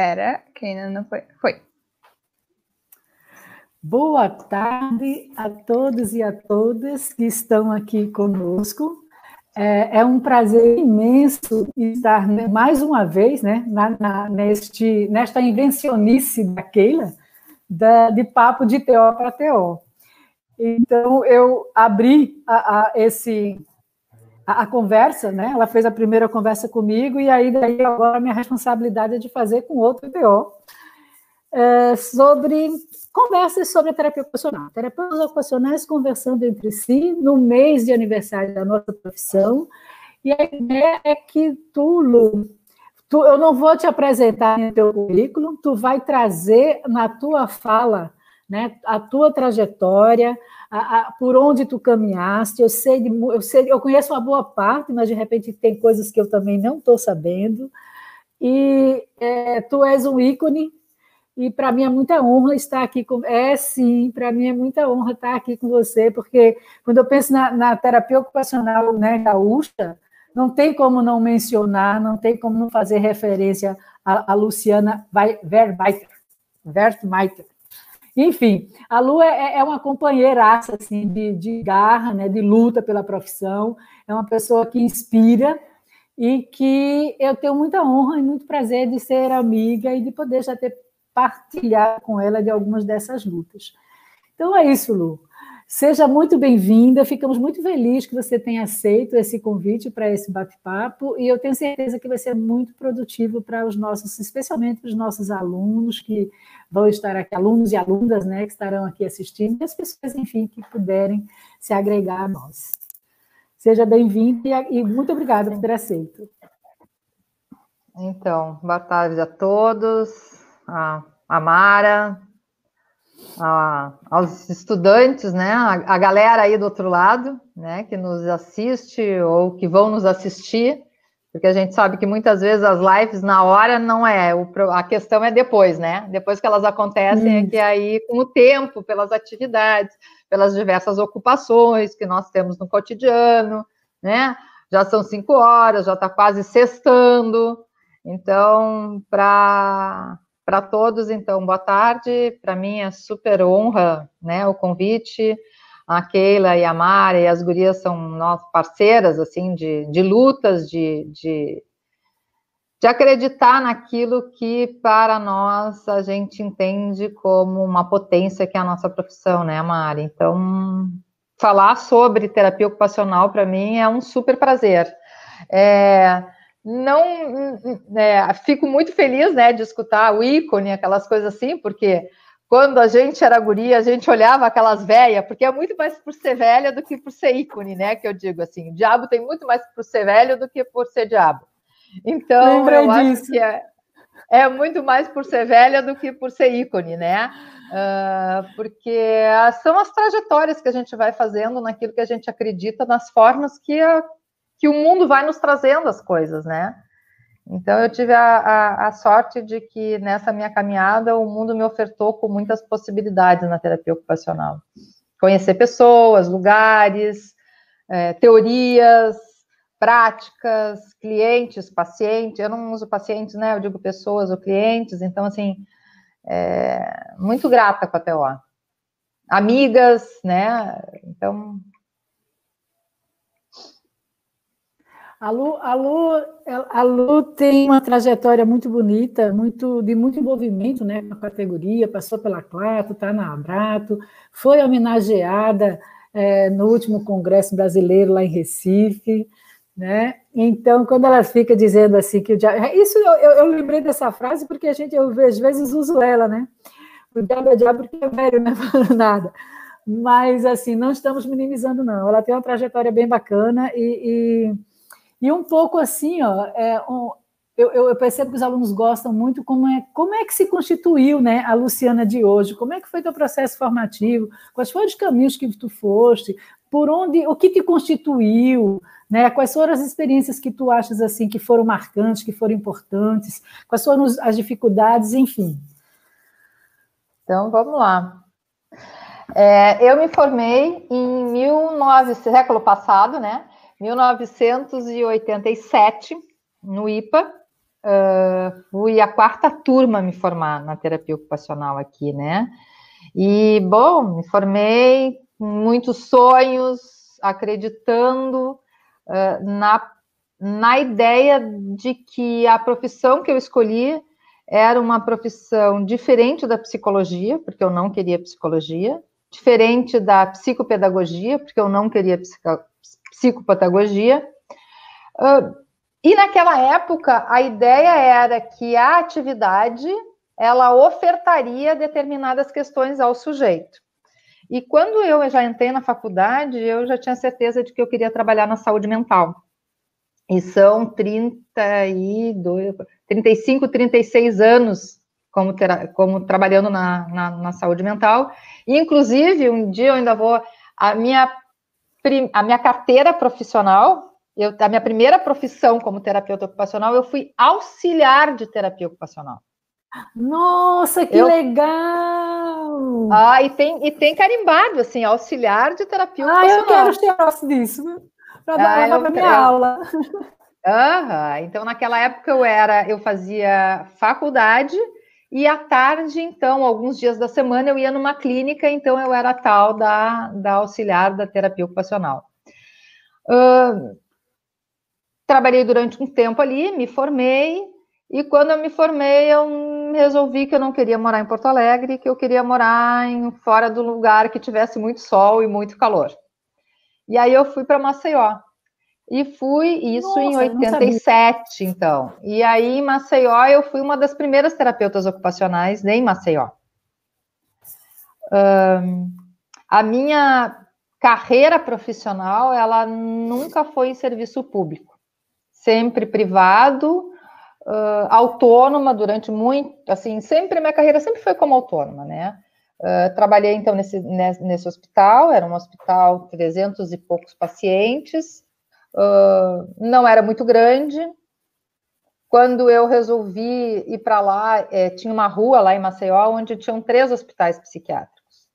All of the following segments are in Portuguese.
Espera, que ainda não foi. Foi. Boa tarde a todos e a todas que estão aqui conosco. É, é um prazer imenso estar mais uma vez né, na, na, neste, nesta invencionice da Keila, da, de papo de TO para TO. Então, eu abri a, a esse, a, a, conversa, né? ela fez a primeira conversa comigo, e aí daí agora a minha responsabilidade é de fazer com outro TO, é, sobre conversas sobre a terapia ocupacional. Terapeutas ocupacionais conversando entre si no mês de aniversário da nossa profissão. E a ideia é que tu, Lu, tu, eu não vou te apresentar no teu currículo, tu vai trazer na tua fala né, a tua trajetória, a, a, por onde tu caminhaste. Eu sei, de, eu sei, eu conheço uma boa parte, mas de repente tem coisas que eu também não estou sabendo. E é, tu és um ícone e para mim é muita honra estar aqui com. É sim, para mim é muita honra estar aqui com você, porque quando eu penso na, na terapia ocupacional né, gaúcha, não tem como não mencionar, não tem como não fazer referência a, a Luciana Vermeiter. Vermeiter. Enfim, a Lu é, é uma companheiraça assim, de, de garra, né, de luta pela profissão, é uma pessoa que inspira e que eu tenho muita honra e muito prazer de ser amiga e de poder já ter partilhar com ela de algumas dessas lutas. Então é isso, Lu. Seja muito bem-vinda, ficamos muito felizes que você tenha aceito esse convite para esse bate-papo e eu tenho certeza que vai ser muito produtivo para os nossos, especialmente para os nossos alunos que vão estar aqui, alunos e alunas, né, que estarão aqui assistindo e as pessoas, enfim, que puderem se agregar a nós. Seja bem-vinda e, e muito obrigada por ter aceito. Então, boa tarde a todos a, a Mara, a, aos estudantes, né, a, a, galera aí do outro lado, né, que nos assiste ou que vão nos assistir, porque a gente sabe que muitas vezes as lives na hora não é, o, a questão é depois, né, depois que elas acontecem, é que aí com o tempo, pelas atividades, pelas diversas ocupações que nós temos no cotidiano, né, já são cinco horas, já está quase sextando, então, para para todos, então, boa tarde. Para mim é super honra né, o convite. A Keila e a Mara e as gurias são nossas parceiras, assim, de, de lutas, de, de, de acreditar naquilo que, para nós, a gente entende como uma potência que é a nossa profissão, né, Mara? Então, falar sobre terapia ocupacional, para mim, é um super prazer. É, não é, fico muito feliz né, de escutar o ícone, aquelas coisas assim, porque quando a gente era guria, a gente olhava aquelas velhas, porque é muito mais por ser velha do que por ser ícone, né? Que eu digo assim, o diabo tem muito mais por ser velho do que por ser diabo. Então, Lembrei eu disso. acho que é, é, muito mais por ser velha do que por ser ícone, né? Uh, porque são as trajetórias que a gente vai fazendo naquilo que a gente acredita, nas formas que a, que o mundo vai nos trazendo as coisas, né? Então, eu tive a, a, a, sorte de que nessa minha caminhada o mundo me ofertou com muitas possibilidades na terapia ocupacional. Conhecer pessoas, lugares, é, teorias, práticas, clientes, pacientes. Eu não uso pacientes, né? Eu digo pessoas ou clientes. Então, assim, é, muito grata com a TO. Amigas, né? Então, A Lu, a, Lu, a Lu tem uma trajetória muito bonita, muito de muito envolvimento né, com a categoria, passou pela Clato, está na Abrato, foi homenageada é, no último Congresso Brasileiro lá em Recife. Né? Então, quando ela fica dizendo assim que o diabo. Isso eu, eu, eu lembrei dessa frase porque a gente, eu às vezes uso ela, né? O diabo é diabo porque é velho, não é falando nada. Mas, assim, não estamos minimizando, não. Ela tem uma trajetória bem bacana e, e e um pouco assim, ó, é, um, eu, eu, percebo que os alunos gostam muito como é, como é que se constituiu né, a Luciana de hoje, como é que foi teu processo formativo, quais foram os caminhos que tu foste, por onde, o que te constituiu, né, quais foram as experiências que tu achas assim que foram marcantes, que foram importantes, quais foram as dificuldades, enfim. Então, vamos lá. É, eu me formei em 19, século passado, né? 1987, no IPA, uh, fui a quarta turma me formar na terapia ocupacional aqui, né? E, bom, me formei, muitos sonhos, acreditando uh, na, na ideia de que a profissão que eu escolhi era uma profissão diferente da psicologia, porque eu não queria psicologia, diferente da psicopedagogia, porque eu não queria psicopedagogia. Uh, e naquela época, a ideia era que a atividade ela ofertaria determinadas questões ao sujeito. E quando eu já entrei na faculdade, eu já tinha certeza de que eu queria trabalhar na saúde mental. E são 32, 35, 36 anos como, como trabalhando na, na, na, saúde mental. E, inclusive, um dia eu ainda vou. A minha, a minha carteira profissional, eu, a minha primeira profissão como terapeuta ocupacional, eu fui auxiliar de terapia ocupacional. Nossa, que eu... legal! Ah, e tem, e tem carimbado, assim, auxiliar de terapia ah, ocupacional. Ah, eu quero tirar disso, para dar ah, para minha aula. Uhum. Então, naquela época eu era, eu fazia faculdade e à tarde, então, alguns dias da semana eu ia numa clínica, então eu era tal da, da auxiliar da terapia ocupacional. Uh, trabalhei durante um tempo ali, me formei, e quando eu me formei, eu resolvi que eu não queria morar em Porto Alegre, que eu queria morar em, fora do lugar que tivesse muito sol e muito calor. E aí eu fui para Maceió. E fui isso Nossa, em 87, então. E aí em Maceió eu fui uma das primeiras terapeutas ocupacionais em Maceió. Um, a minha carreira profissional, ela nunca foi em serviço público. Sempre privado, uh, autônoma durante muito, assim, sempre, minha carreira sempre foi como autônoma, né? Uh, trabalhei, então, nesse, nesse hospital, era um hospital, 300 e poucos pacientes, uh, não era muito grande. Quando eu resolvi ir para lá, é, tinha uma rua lá em Maceió, onde tinham três hospitais psiquiátricos.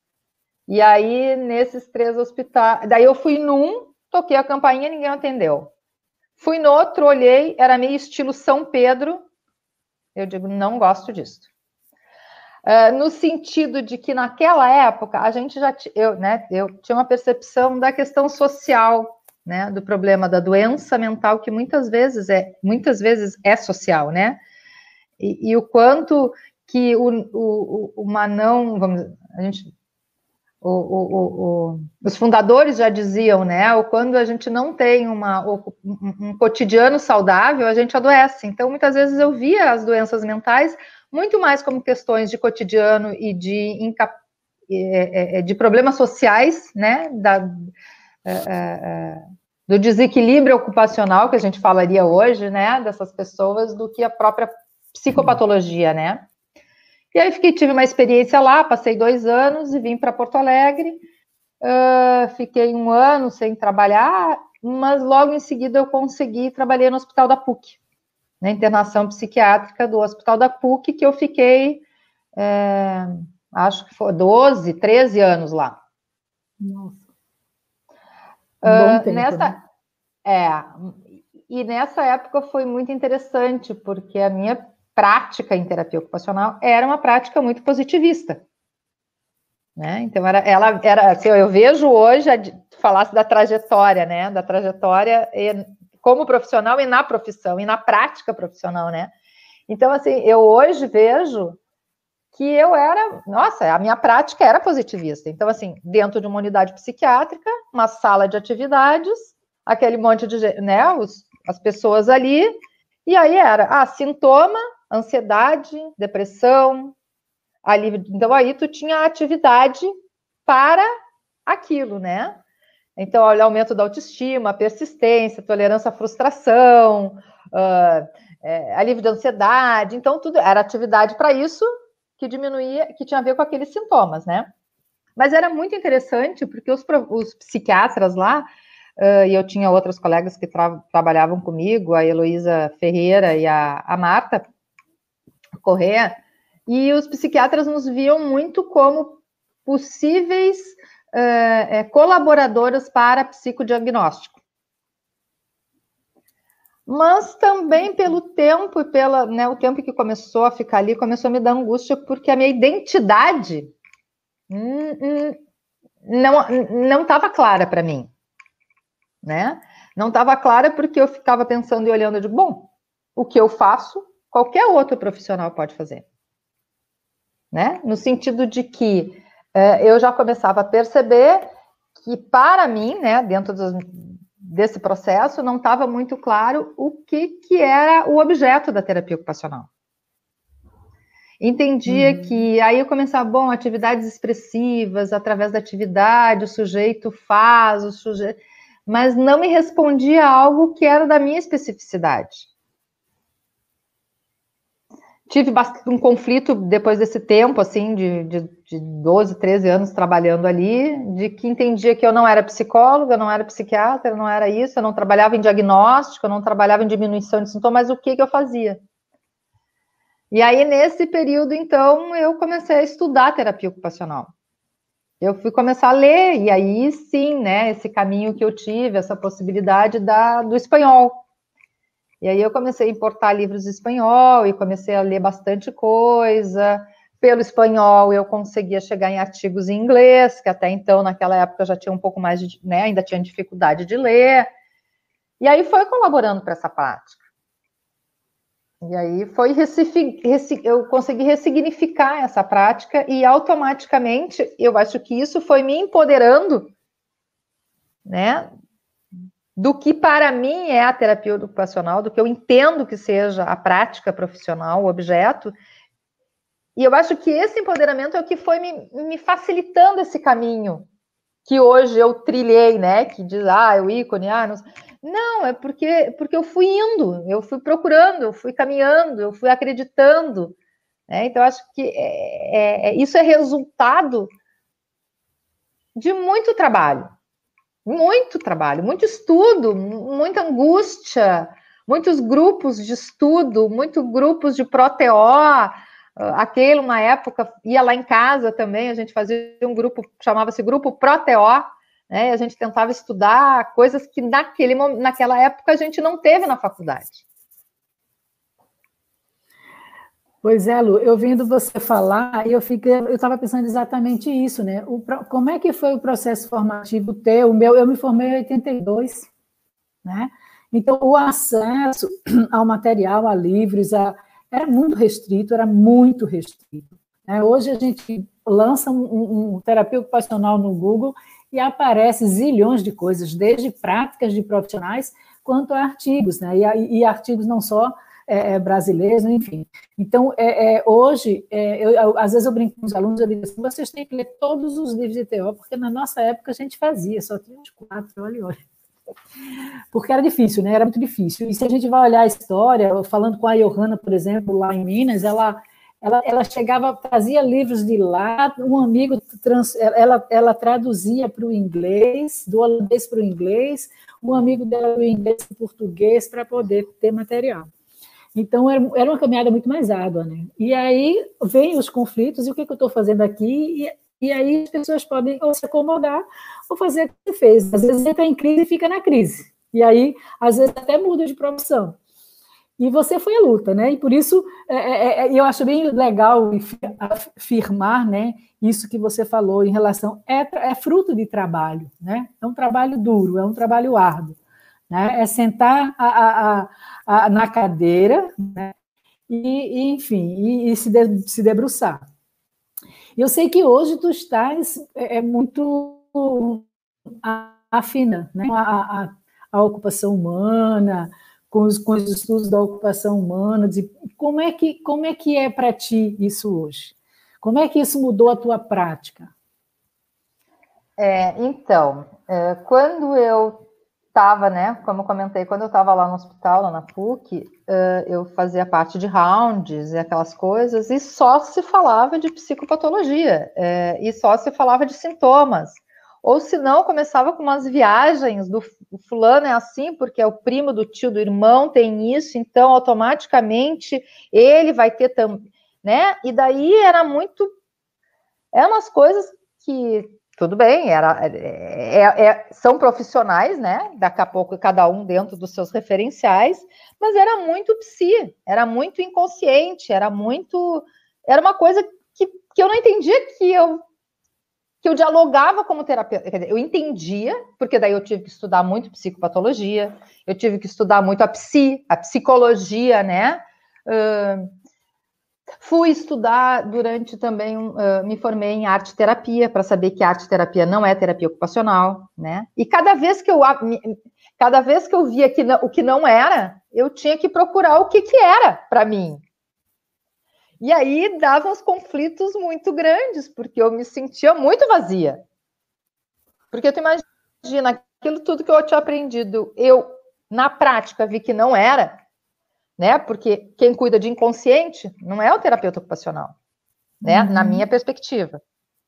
E aí, nesses três hospitais, daí eu fui num, toquei a campainha ninguém atendeu. Fui no outro, olhei, era meio estilo São Pedro. Eu digo, não gosto disso. Uh, no sentido de que naquela época a gente já eu, né, eu tinha uma percepção da questão social, né, do problema da doença mental que muitas vezes é muitas vezes é social, né? E, e o quanto que o, o, uma não, vamos, a gente o, o, o, os fundadores já diziam, né? Quando a gente não tem uma, um, cotidiano saudável, a gente adoece. Então, muitas vezes eu via as doenças mentais muito mais como questões de cotidiano e de. É, é, é, de problemas sociais, né? Da, do desequilíbrio ocupacional que a gente falaria hoje, né? Dessas pessoas, do que a própria psicopatologia, né? E aí fiquei, tive uma experiência lá, passei dois anos e vim para Porto Alegre. Uh, fiquei um ano sem trabalhar, mas logo em seguida eu consegui trabalhar no Hospital da PUC, na internação psiquiátrica do Hospital da PUC, que eu fiquei, é, acho que foi 12, 13 anos lá. Nossa. Uh, tempo, nessa, né? É, e nessa época foi muito interessante, porque a minha prática em terapia ocupacional era uma prática muito positivista. Né? Então, era, ela era, assim, eu vejo hoje, a, falasse da trajetória, né? Da trajetória e, como profissional e na profissão, e na prática profissional, né? Então, assim, eu hoje vejo que eu era, nossa, a minha prática era positivista. Então, assim, dentro de uma unidade psiquiátrica, uma sala de atividades, aquele monte de, né, os, as pessoas ali, e aí era, ah, sintoma, ansiedade, depressão, alívio. Então, aí tu tinha atividade para aquilo, né? Então, olha, aumento da autoestima, persistência, tolerância à frustração, uh, é, alívio da ansiedade. Então, tudo era atividade para isso que diminuía, que tinha a ver com aqueles sintomas, né? Mas era muito interessante, porque os, os psiquiatras lá, uh, e eu tinha outras colegas que tra trabalhavam comigo, a Heloísa Ferreira e a, a Marta, Correia, e os psiquiatras nos viam muito como possíveis uh, colaboradores para psicodiagnóstico. Mas também pelo tempo e pela, né, o tempo que começou a ficar ali, começou a me dar angústia porque a minha identidade hum, hum, não não estava clara para mim, né? Não estava clara porque eu ficava pensando e olhando de bom, o que eu faço, qualquer outro profissional pode fazer, né? No sentido de que eh, eu já começava a perceber que para mim, né, dentro dos, desse processo, não estava muito claro o que, que era o objeto da terapia ocupacional. Entendia uhum. que aí eu começava, bom, atividades expressivas, através da atividade, o sujeito faz, o sujeito. Mas não me respondia algo que era da minha especificidade tive um conflito depois desse tempo, assim, de, de, de 12, 13 anos trabalhando ali, de que entendia que eu não era psicóloga, não era psiquiatra, não era isso, eu não trabalhava em diagnóstico, eu não trabalhava em diminuição de sintomas, mas o que, que eu fazia? E aí, nesse período, então, eu comecei a estudar terapia ocupacional. Eu fui começar a ler, e aí sim, né, esse caminho que eu tive, essa possibilidade da, do espanhol, e aí eu comecei a importar livros em espanhol e comecei a ler bastante coisa. Pelo espanhol eu conseguia chegar em artigos em inglês, que até então, naquela época, eu já tinha um pouco mais de, né, ainda tinha dificuldade de ler. E aí foi colaborando para essa prática. E aí foi eu consegui ressignificar essa prática e automaticamente eu acho que isso foi me empoderando, né, do que para mim é a terapia ocupacional, do que eu entendo que seja a prática profissional, o objeto. E eu acho que esse empoderamento é o que foi me, me facilitando esse caminho que hoje eu trilhei, né? Que diz, ah, é o ícone, ah, não. Não, é porque, porque eu fui indo, eu fui procurando, eu fui caminhando, eu fui acreditando. Né? Então, acho que é, é, é isso é resultado de muito trabalho muito trabalho, muito estudo, muita angústia, muitos grupos de estudo, muitos grupos de ProTO. Ah, aquele, uma época, ia lá em casa também, a gente fazia um grupo, chamava-se Grupo ProTO, né? a gente tentava estudar coisas que naquele, naquela época a gente não teve na faculdade. Pois é, Lu, eu vindo você falar, eu fiquei, eu estava pensando exatamente isso, né? O, como é que foi o processo formativo teu? Meu, eu me formei em 82, né? Então, o acesso ao material, a livros, a, era muito restrito, era muito restrito. Né? Hoje a gente lança um, um, um terapia ocupacional no Google e aparece zilhões de coisas, desde práticas de profissionais quanto a artigos, né? E, e artigos não só é, é, brasileiros, enfim. Então, é, é hoje, é, eu, às vezes eu brinco com os alunos, eu digo assim, vocês têm que ler todos os livros de TO, porque na nossa época a gente fazia, só tinha uns quatro, olha, olha. Porque era difícil, né? Era muito difícil. E se a gente vai olhar a história, falando com a Johanna, por exemplo, lá em Minas, ela, ela, ela chegava, trazia livros de lá, um amigo, trans, ela, ela traduzia para o inglês, do holandês para o inglês, um amigo dela do inglês para o português, para poder ter material. Então, era uma caminhada muito mais árdua, né? E aí vem os conflitos, e o que, que eu estou fazendo aqui? E, e, aí as pessoas podem ou se acomodar ou fazer o que fez. Às vezes entra em crise e fica na crise. E aí, às vezes, até muda de profissão. E você foi a luta, né? E por isso é, é, é eu acho bem legal afirmar, né? Isso que você falou em relação é, é fruto de trabalho, né? É um trabalho duro, é um trabalho árduo. Né? É sentar a, a, a, na cadeira né? e, e, enfim, e, e se, de, se debruçar. Eu sei que hoje tu estás é, é muito afina né? a, a, a ocupação humana, com os, com os estudos da ocupação humana, de como é que como é que é para ti isso hoje? Como é que isso mudou a tua prática? É, então, é, quando eu estava, né, como eu comentei, quando eu estava lá no hospital, lá na PUC, uh, eu fazia parte de rounds e aquelas coisas, e só se falava de psicopatologia, é, e só se falava de sintomas. Ou se não, começava com umas viagens do fulano é assim, porque é o primo do tio do irmão, tem isso, então automaticamente ele vai ter também, né? E daí era muito. Eram umas coisas que tudo bem, era, é, é, é, são profissionais, né? Daqui a pouco cada um dentro dos seus referenciais, mas era muito psi, era muito inconsciente, era muito. Era uma coisa que, que eu não entendia que eu que eu dialogava como terapeuta. Quer dizer, eu entendia, porque daí eu tive que estudar muito psicopatologia, eu tive que estudar muito a psi, a psicologia, né? Uh, Fui estudar durante também, uh, me formei em arte terapia, para saber que arte terapia não é terapia ocupacional, né? E cada vez que eu, cada vez que eu via que não, o que não era, eu tinha que procurar o que, que era para mim. E aí dava uns conflitos muito grandes, porque eu me sentia muito vazia. Porque tu imagina, aquilo tudo que eu tinha aprendido, eu, na prática, vi que não era, né? Porque quem cuida de inconsciente não é o terapeuta ocupacional, né? Uhum. Na minha perspectiva,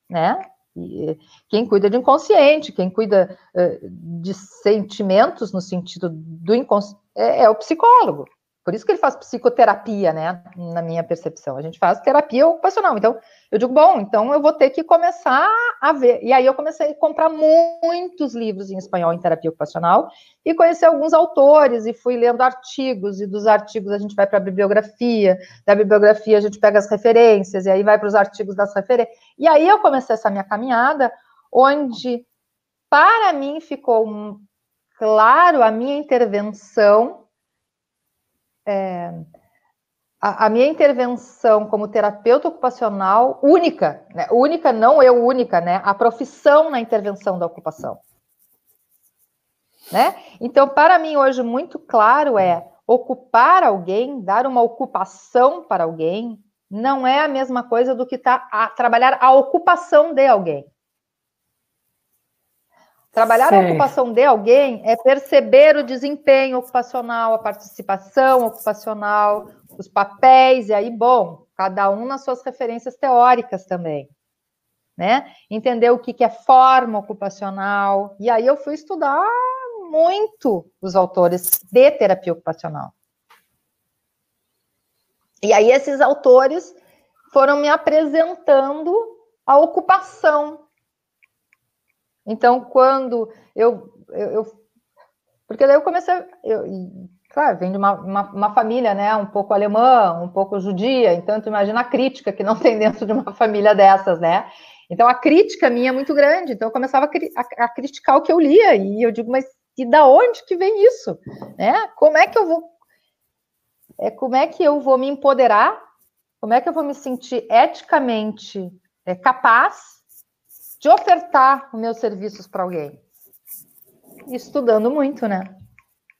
né? E quem cuida de inconsciente, quem cuida uh, de sentimentos no sentido do inconsciente é, é o psicólogo. Por isso que ele faz psicoterapia, né? Na minha percepção. A gente faz terapia ocupacional. Então, eu digo, bom, então eu vou ter que começar a ver. E aí eu comecei a comprar muitos livros em espanhol em terapia ocupacional e conhecer alguns autores e fui lendo artigos. E dos artigos a gente vai para a bibliografia, da bibliografia a gente pega as referências e aí vai para os artigos das referências. E aí eu comecei essa minha caminhada, onde para mim ficou claro a minha intervenção é, a, a, minha intervenção como terapeuta ocupacional única, né? única, não eu única, né? A profissão na intervenção da ocupação. Né? Então, para mim, hoje, muito claro é ocupar alguém, dar uma ocupação para alguém, não é a mesma coisa do que tá a trabalhar a ocupação de alguém. Trabalhar certo. a ocupação de alguém é perceber o desempenho ocupacional, a participação ocupacional, os papéis, e aí, bom, cada um nas suas referências teóricas também. Né? Entender o que, que é forma ocupacional. E aí eu fui estudar muito os autores de terapia ocupacional. E aí esses autores foram me apresentando a ocupação então, quando eu, eu, eu porque daí eu comecei, eu, claro, vem de uma, uma, uma, família, né, um pouco alemã, um pouco judia, então tu imagina a crítica que não tem dentro de uma família dessas, né? Então a crítica minha é muito grande, então eu começava a, a, a criticar o que eu lia, e eu digo, mas e da onde que vem isso? Né? Como é que eu vou é, como é que eu vou me empoderar? Como é que eu vou me sentir eticamente é, capaz de ofertar os meus serviços para alguém? Estudando muito, né?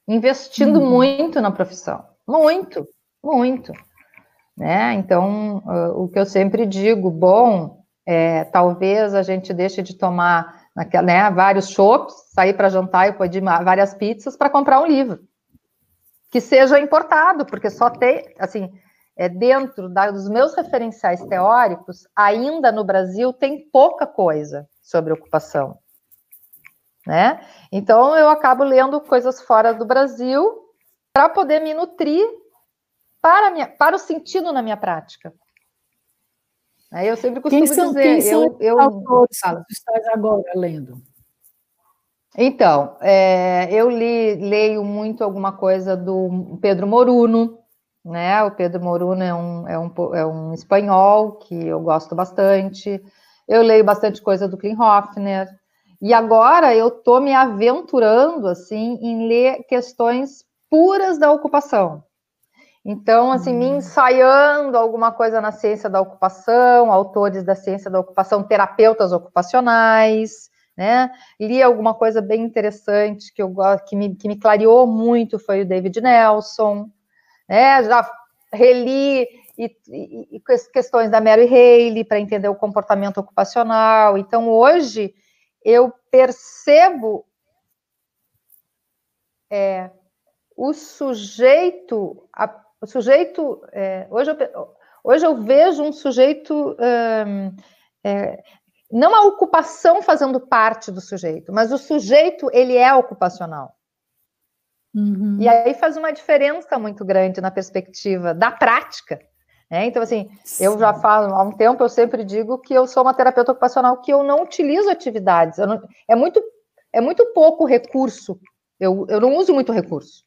Investindo uhum. muito na profissão. Muito, muito. Né? Então, uh, o que eu sempre digo, bom, é, talvez a gente deixe de tomar naquela, né, vários chopps, sair para jantar e pedir várias pizzas para comprar um livro. Que seja importado, porque só tem, assim, é, dentro da, dos meus referenciais teóricos, ainda no Brasil tem pouca coisa sobre ocupação. Né? Então, eu acabo lendo coisas fora do Brasil para poder me nutrir para, minha, para o sentido na minha prática. Aí eu sempre costumo quem são, dizer... Quem são eu, eu, autores que estás agora lendo? Então, é, eu li, leio muito alguma coisa do Pedro Moruno, né? O Pedro Moruno é um, é um, é um espanhol que eu gosto bastante. Eu leio bastante coisa do Klinghofner. E agora eu estou me aventurando assim em ler questões puras da ocupação. Então, assim, me hum. ensaiando alguma coisa na ciência da ocupação, autores da ciência da ocupação, terapeutas ocupacionais, né? Li alguma coisa bem interessante que eu que me, que me clareou muito foi o David Nelson, né? Já reli e, e, e questões da Mary Haley para entender o comportamento ocupacional. Então, hoje, eu percebo é, o sujeito, a, o sujeito, é, hoje, eu, hoje eu vejo um sujeito, hum, é, não a ocupação fazendo parte do sujeito, mas o sujeito, ele é ocupacional. Uhum. E aí faz uma diferença muito grande na perspectiva da prática, Né? Então, assim, Sim. eu já falo há um tempo, eu sempre digo que eu sou uma terapeuta ocupacional que eu não utilizo atividades. Não, é, muito, é muito pouco recurso. Eu, eu não uso muito recurso.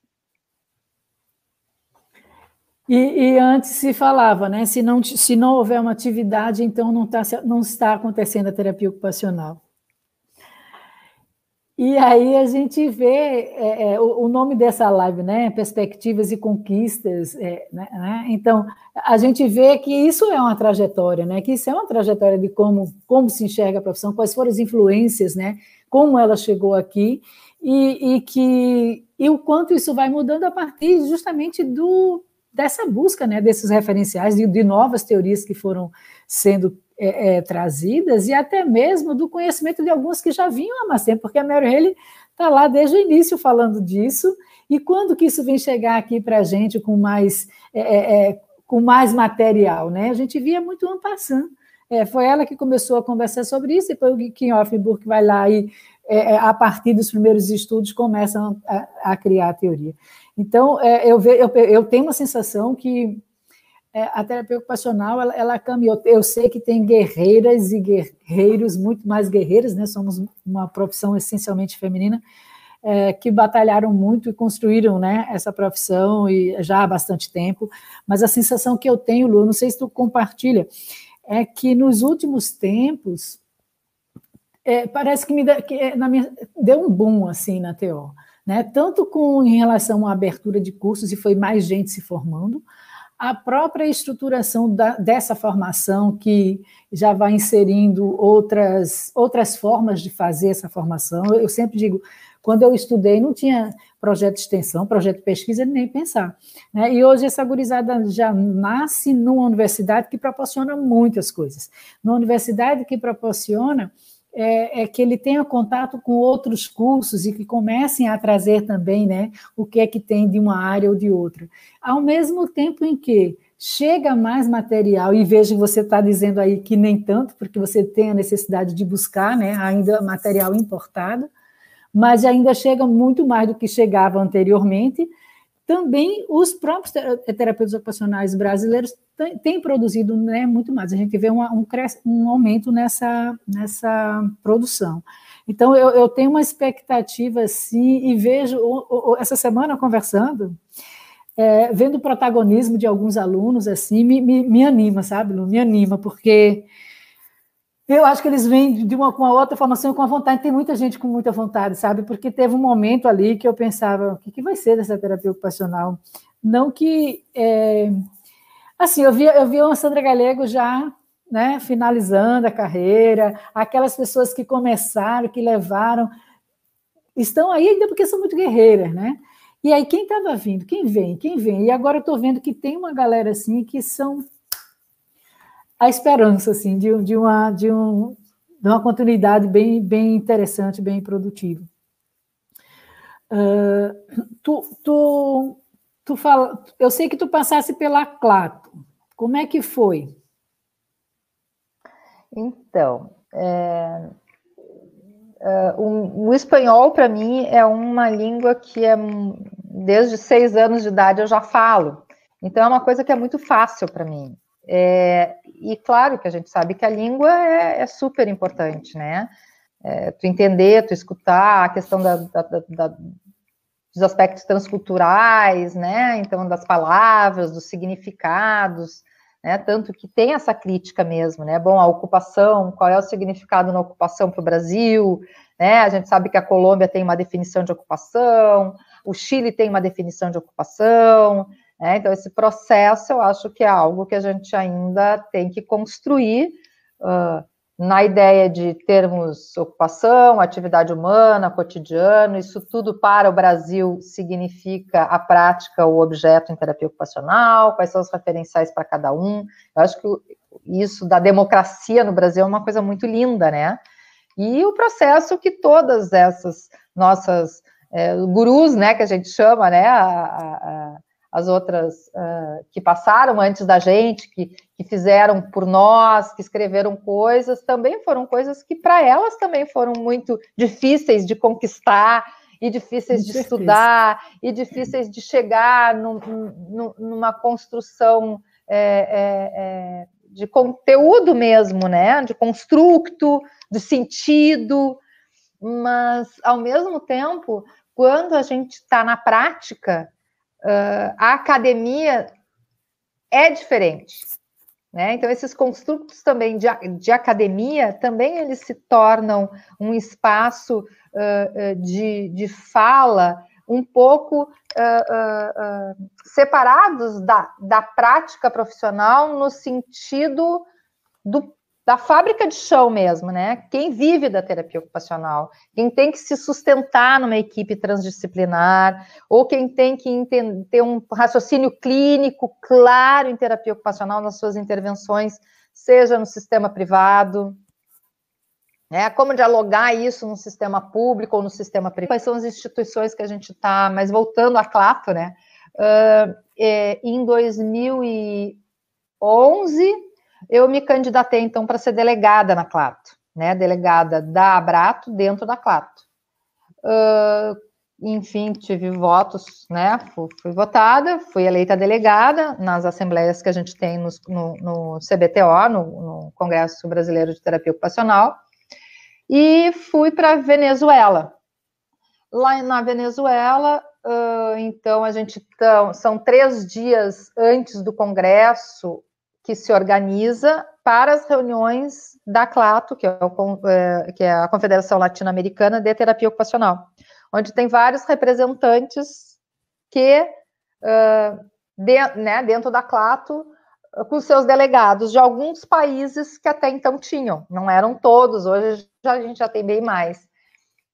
E, e, antes se falava, né? Se não, se não houver uma atividade, então não, tá, não está acontecendo a terapia ocupacional. E aí a gente vê é, é, o, o, nome dessa live, né? Perspectivas e conquistas. É, né, né? Então, a gente vê que isso é uma trajetória, né? Que isso é uma trajetória de como, como se enxerga a profissão, quais foram as influências, né? Como ela chegou aqui, e, e que e o quanto isso vai mudando a partir justamente do, dessa busca, né? Desses referenciais, de, de novas teorias que foram sendo é, é, trazidas e até mesmo do conhecimento de alguns que já vinham há mais porque a Mary Haley está lá desde o início falando disso, e quando que isso vem chegar aqui para a gente com mais, é, é, é, com mais material? Né? A gente via muito ano passando. É, foi ela que começou a conversar sobre isso, depois o Kim Offenburg vai lá e, a partir dos primeiros estudos, começam a, a criar a teoria. Então, eu, ve, eu, eu tenho uma sensação que é, a terapia ocupacional ela, ela caminhou. Eu sei que tem guerreiras e guerreiros, muito mais guerreiras, né? Somos uma profissão essencialmente feminina, é, que batalharam muito e construíram né, essa profissão e já há bastante tempo. Mas a sensação que eu tenho, Lu, não sei se tu compartilha, é que nos últimos tempos é, parece que me deu, que é, minha, deu um boom assim na TO, né? Tanto com em relação à abertura de cursos e foi mais gente se formando a própria estruturação da, dessa formação, que já vai inserindo outras, outras formas de fazer essa formação. Eu, eu sempre digo, quando eu estudei, não tinha projeto de extensão, projeto de pesquisa, nem pensar. Né? E hoje essa gurizada já nasce numa universidade que proporciona muitas coisas. Numa universidade que proporciona é, é, que ele tenha contato com outros cursos e que comecem a trazer também né, o que é que tem de uma área ou de outra. Ao mesmo tempo em que chega mais material, e vejo você está dizendo aí que nem tanto, porque você tem a necessidade de buscar né, ainda material importado, mas ainda chega muito mais do que chegava anteriormente, também os próprios terapeutas ocupacionais brasileiros têm produzido né, muito mais. A gente vê uma, um, um, aumento nessa, nessa produção. Então, eu, eu, tenho uma expectativa, assim, e vejo, o, o, essa semana conversando, é, vendo o protagonismo de alguns alunos, assim, me, me, me anima, sabe, Lu? Me anima, porque eu acho que eles vêm de uma, uma outra formação com a vontade. Tem muita gente com muita vontade, sabe? Porque teve um momento ali que eu pensava, o que, que vai ser dessa terapia ocupacional? Não que. É... Assim, eu vi, eu vi uma Sandra Galego já né, finalizando a carreira, aquelas pessoas que começaram, que levaram, estão aí ainda porque são muito guerreiras, né? E aí, quem estava vindo? Quem vem? Quem vem? E agora eu estou vendo que tem uma galera assim que são a esperança assim de, de uma de, um, de uma continuidade bem bem interessante, bem produtiva. Uh, tu, tu, tu fala, eu sei que tu passasse pela Clato. Como é que foi? Então, é, é, o, o espanhol para mim é uma língua que é desde seis anos de idade eu já falo. Então é uma coisa que é muito fácil para mim. É, e claro que a gente sabe que a língua é, é super importante, né? É, tu entender, tu escutar, a questão da, da, da, dos aspectos transculturais, né? Então, das palavras, dos significados, né? Tanto que tem essa crítica mesmo, né? Bom, a ocupação, qual é o significado na ocupação para o Brasil, né? A gente sabe que a Colômbia tem uma definição de ocupação, o Chile tem uma definição de ocupação, é, então, esse processo eu acho que é algo que a gente ainda tem que construir uh, na ideia de termos ocupação, atividade humana, cotidiano, isso tudo para o Brasil significa a prática, o objeto em terapia ocupacional, quais são os referenciais para cada um. Eu acho que isso da democracia no Brasil é uma coisa muito linda, né? E o processo que todas essas nossas é, gurus, né, que a gente chama, né, a, a, as outras uh, que passaram antes da gente, que, que fizeram por nós, que escreveram coisas, também foram coisas que para elas também foram muito difíceis de conquistar e difíceis de estudar e difíceis de chegar num, num, numa construção é, é, é, de conteúdo mesmo, né? De construto, de sentido, mas ao mesmo tempo, quando a gente está na prática, uh, a academia é diferente. Né? Então, esses construtos também de, de, academia, também eles se tornam um espaço uh, de, de fala um pouco uh, uh, separados da, da prática profissional no sentido do da fábrica de chão mesmo, né? Quem vive da terapia ocupacional, quem tem que se sustentar numa equipe transdisciplinar, ou quem tem que ter um raciocínio clínico claro em terapia ocupacional nas suas intervenções, seja no sistema privado, né? Como dialogar isso no sistema público ou no sistema privado? Quais são as instituições que a gente está? Mas voltando a Clato, né? Uh, é, em 2011 eu me candidatei, então, para ser delegada na Clato, né? Delegada da Abrato dentro da Clato. Uh, enfim, tive votos, né? Fui, fui, votada, fui eleita delegada nas assembleias que a gente tem no, no, no CBTO, no, no, Congresso Brasileiro de Terapia Ocupacional, e fui para Venezuela. Lá na Venezuela, uh, então, a gente então, são três dias antes do Congresso, que se organiza para as reuniões da CLATO, que é, o, é, que é a Confederação Latino-Americana de Terapia Ocupacional, onde tem vários representantes que, uh, de, né, dentro da CLATO, com seus delegados de alguns países que até então tinham, não eram todos, hoje já, a gente já tem bem mais.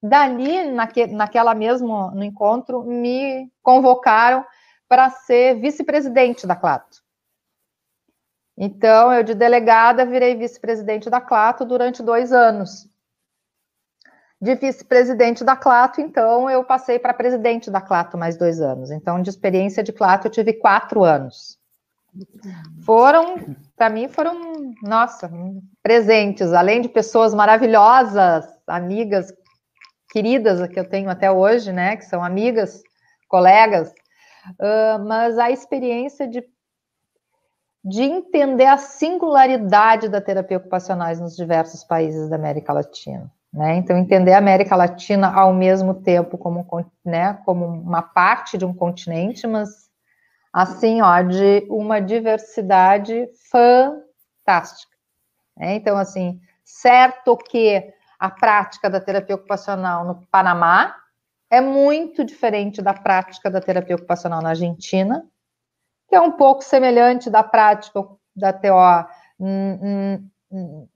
Dali, naque, naquela mesmo no encontro, me convocaram para ser vice-presidente da CLATO. Então, eu de delegada virei vice-presidente da Clato durante dois anos. De vice-presidente da Clato, então, eu passei para presidente da Clato mais dois anos. Então, de experiência de Clato, eu tive quatro anos. Foram, para mim, foram, nossa, presentes. Além de pessoas maravilhosas, amigas, queridas que eu tenho até hoje, né, que são amigas, colegas, uh, mas a experiência de de entender a singularidade da terapia ocupacional nos diversos países da América Latina. Né? Então, entender a América Latina ao mesmo tempo como, né, como uma parte de um continente, mas assim, ó, de uma diversidade fantástica. Né? Então, assim, certo que a prática da terapia ocupacional no Panamá é muito diferente da prática da terapia ocupacional na Argentina, que é um pouco semelhante da prática da TO, hum, hum, hum,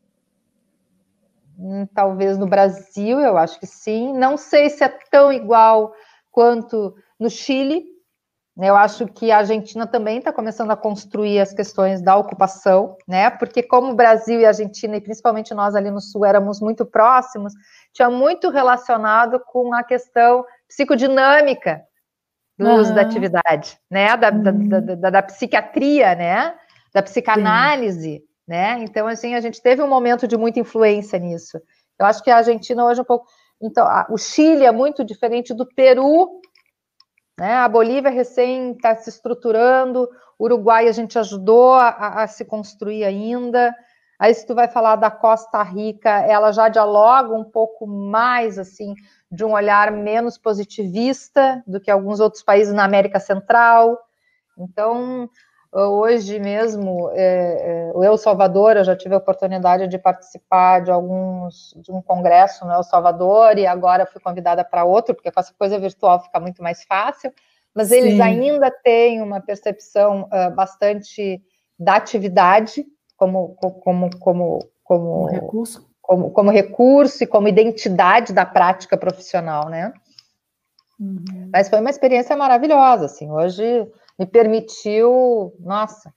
hum, talvez no Brasil, eu acho que sim. Não sei se é tão igual quanto no Chile. Eu acho que a Argentina também está começando a construir as questões da ocupação, né? Porque como o Brasil e a Argentina, e principalmente nós ali no Sul, éramos muito próximos, tinha muito relacionado com a questão psicodinâmica do uhum. uso da atividade, né? Da, uhum. da, da, da, psiquiatria, né? Da psicanálise, Sim. né? Então, assim, a gente teve um momento de muita influência nisso. Eu acho que a Argentina hoje é um pouco. Então, a, o Chile é muito diferente do Peru, né? A Bolívia recém está se estruturando, o Uruguai a gente ajudou a, a se construir ainda. Aí, se tu vai falar da Costa Rica, ela já dialoga um pouco mais assim de um olhar menos positivista do que alguns outros países na América Central. Então, hoje mesmo, é, é, o El Salvador, eu já tive a oportunidade de participar de alguns de um congresso no El Salvador e agora fui convidada para outro, porque com essa coisa virtual fica muito mais fácil. Mas Sim. eles ainda têm uma percepção uh, bastante da atividade como como como como um recurso como, como recurso e como identidade da prática profissional, né? Uhum. Mas foi uma experiência maravilhosa, assim, hoje me permitiu, nossa,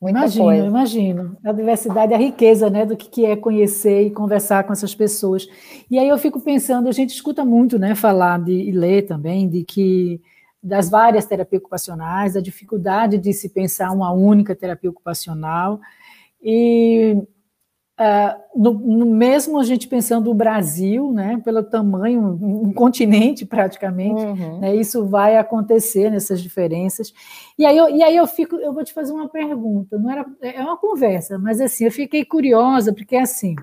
muita imagino, coisa. Imagino, a diversidade, a riqueza, né, do que é conhecer e conversar com essas pessoas. E aí eu fico pensando, a gente escuta muito, né, falar de, e ler também, de que das várias terapias ocupacionais, da dificuldade de se pensar uma única terapia ocupacional, e Uh, no, no, mesmo a gente pensando o Brasil, né, pelo tamanho, um, um continente praticamente, uhum. né, isso vai acontecer nessas diferenças. E aí, eu, e aí eu fico, eu vou te fazer uma pergunta, não era, é uma conversa, mas assim, eu fiquei curiosa, porque assim,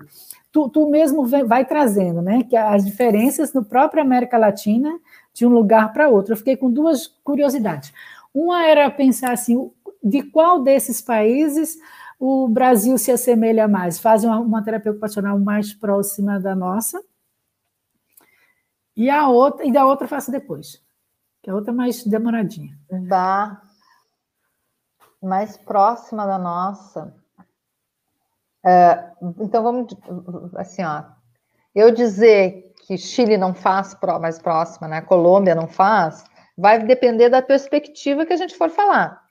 tu, tu mesmo vem, vai trazendo, né, que as diferenças no próprio América Latina, de um lugar para outro. Eu fiquei com duas curiosidades. Uma era pensar assim, de qual desses países o Brasil se assemelha mais? Faz uma, uma terapia ocupacional mais próxima da nossa. E a outra, e da outra faço depois. Que a outra é mais demoradinha. Da mais próxima da nossa. É, então vamos assim, ó. Eu dizer que Chile não faz mais próxima, né? Colômbia não faz, vai depender da perspectiva que a gente for falar.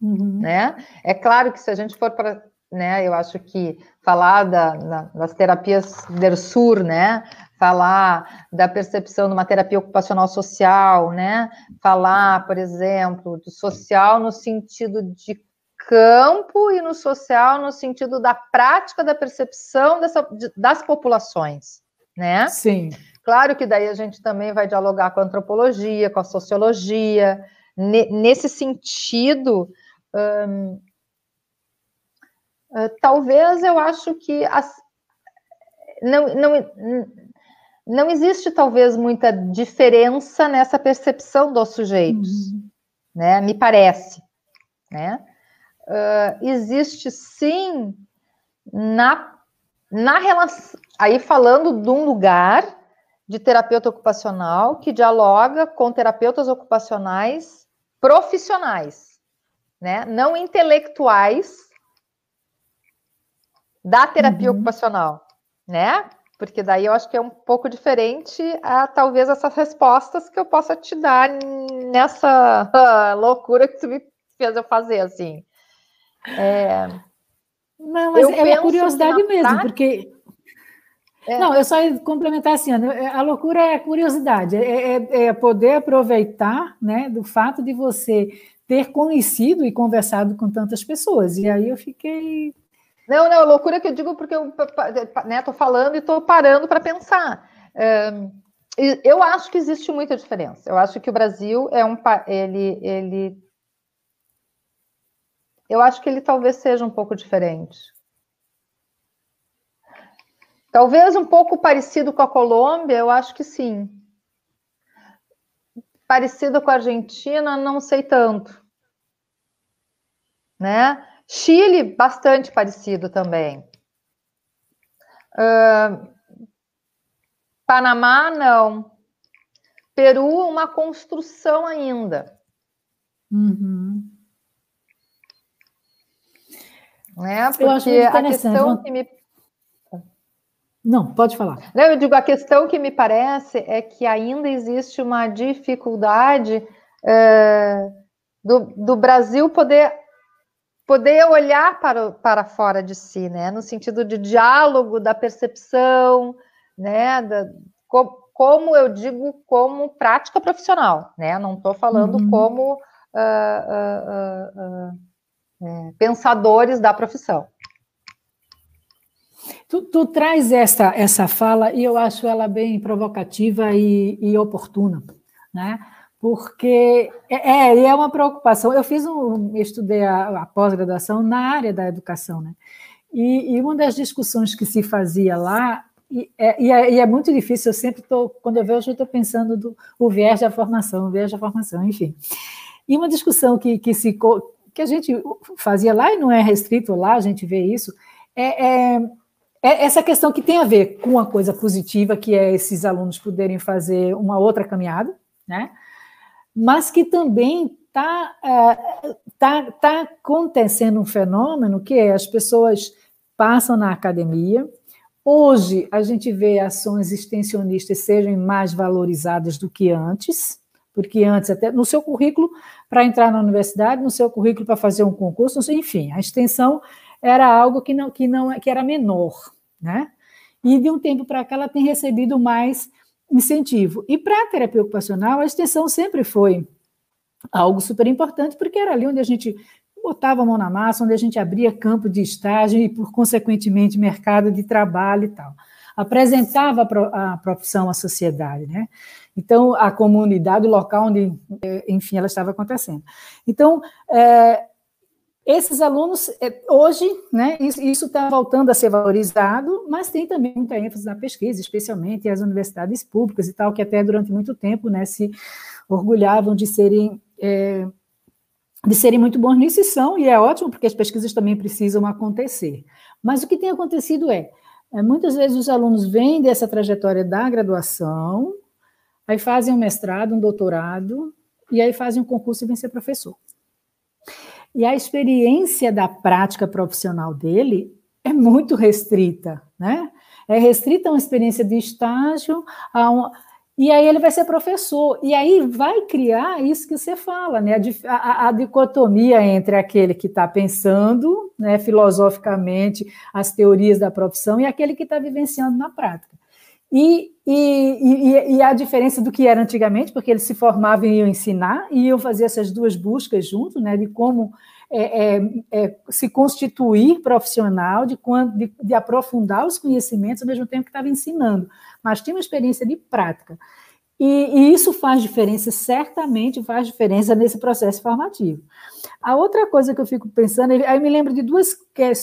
Uhum. Né? É claro que se a gente for para, né, eu acho que falar da, da, das terapias der sur, né, falar da percepção de uma terapia ocupacional social, né, falar, por exemplo, do social no sentido de campo e no social no sentido da prática da percepção dessa, de, das populações, né? Sim. Claro que daí a gente também vai dialogar com a antropologia, com a sociologia, nesse sentido, uh, talvez eu acho que as, não, não, não existe talvez muita diferença nessa percepção dos sujeitos, uhum. né? Me parece, né? Uh, existe sim na, na relação, aí falando de um lugar de terapeuta ocupacional que dialoga com terapeutas ocupacionais profissionais, né, não intelectuais da terapia uhum. ocupacional, né? Porque daí eu acho que é um pouco diferente a talvez essas respostas que eu possa te dar nessa loucura que tu me fez eu fazer, assim. É, não, mas é uma curiosidade mesmo, prática... porque é. Não, eu só ia complementar assim, a loucura é a curiosidade, é, é, é, poder aproveitar né, do fato de você ter conhecido e conversado com tantas pessoas. E aí eu fiquei. Não, não, loucura que eu digo porque eu né, falando e estou parando para pensar. eu acho que existe muita diferença. Eu acho que o Brasil é um ele ele eu acho que ele talvez seja um pouco diferente. Talvez um pouco parecido com a Colômbia, eu acho que sim. Parecido com a Argentina, não sei tanto né? Chile, bastante parecido também. Uh, Panamá, não. Peru, uma construção ainda. Uhum. Né? Porque a questão que me. Não, pode falar. Eu digo, a questão que me parece é que ainda existe uma dificuldade uh, do, do Brasil poder poder olhar para, para fora de si, né? No sentido de diálogo, da percepção, né? Da, co, como eu digo, como prática profissional, né? Não estou falando uhum. como uh, uh, uh, pensadores da profissão. Tu, tu, traz essa, essa fala e eu acho ela bem provocativa e, e oportuna, né? Porque é, é, é uma preocupação. Eu fiz um, estudei a, a pós-graduação na área da educação, né? E, e, uma das discussões que se fazia lá e é, e é, e é muito difícil. Eu sempre estou, quando eu vejo, eu estou pensando do o viés da formação, o viés da formação, enfim. E uma discussão que, que se que a gente fazia lá e não é restrito lá, a gente vê isso, é, é, é essa questão que tem a ver com uma coisa positiva, que é esses alunos poderem fazer uma outra caminhada, né? Mas que também está é, tá, tá acontecendo um fenômeno que é as pessoas passam na academia. Hoje a gente vê ações extensionistas sejam mais valorizadas do que antes, porque antes até no seu currículo para entrar na universidade, no seu currículo para fazer um concurso, enfim, a extensão era algo que não que não que era menor, né? E de um tempo para cá ela tem recebido mais incentivo. E para a terapia ocupacional, a extensão sempre foi algo super importante, porque era ali onde a gente botava a mão na massa, onde a gente abria campo de estágio e, por consequentemente, mercado de trabalho e tal. Apresentava a profissão à sociedade, né? Então, a comunidade, o local onde, enfim, ela estava acontecendo. Então, é, esses alunos, é, hoje, né, isso está voltando a ser valorizado, mas tem também muita ênfase na pesquisa, especialmente as universidades públicas e tal, que até durante muito tempo né, se orgulhavam de serem, é, de serem muito bons nisso e são, e é ótimo, porque as pesquisas também precisam acontecer. Mas o que tem acontecido é, é muitas vezes os alunos vêm dessa trajetória da graduação, aí fazem um mestrado, um doutorado, e aí fazem um concurso e vêm ser professor. E a experiência da prática profissional dele é muito restrita, né? É restrita a uma experiência de estágio, a um, e aí ele vai ser professor. E aí vai criar isso que você fala, né? A, a, a dicotomia entre aquele que está pensando né, filosoficamente as teorias da profissão e aquele que está vivenciando na prática. E, e, e, e, a diferença do que era antigamente, porque eles se formavam e iam ensinar, e iam fazer essas duas buscas junto, né, de como é, é, é, se constituir profissional, de, de, de, aprofundar os conhecimentos, ao mesmo tempo que estava ensinando, mas tinha uma experiência de prática. E, e, isso faz diferença, certamente faz diferença nesse processo formativo. A outra coisa que eu fico pensando, aí me lembro de duas,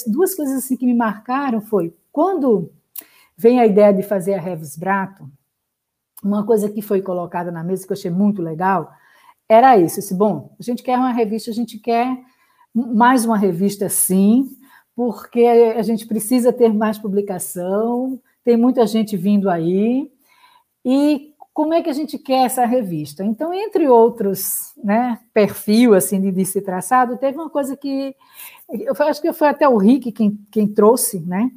duas coisas assim que me marcaram, foi quando vem a ideia de fazer a Revis Brato, uma coisa que foi colocada na mesa que eu achei muito legal, era isso, esse, bom, a gente quer uma revista, a gente quer mais uma revista sim, porque a gente precisa ter mais publicação, tem muita gente vindo aí, e como é que a gente quer essa revista? Então, entre outros né, perfil assim de, de ser traçado, teve uma coisa que eu acho que foi até o Rick quem, quem trouxe, né,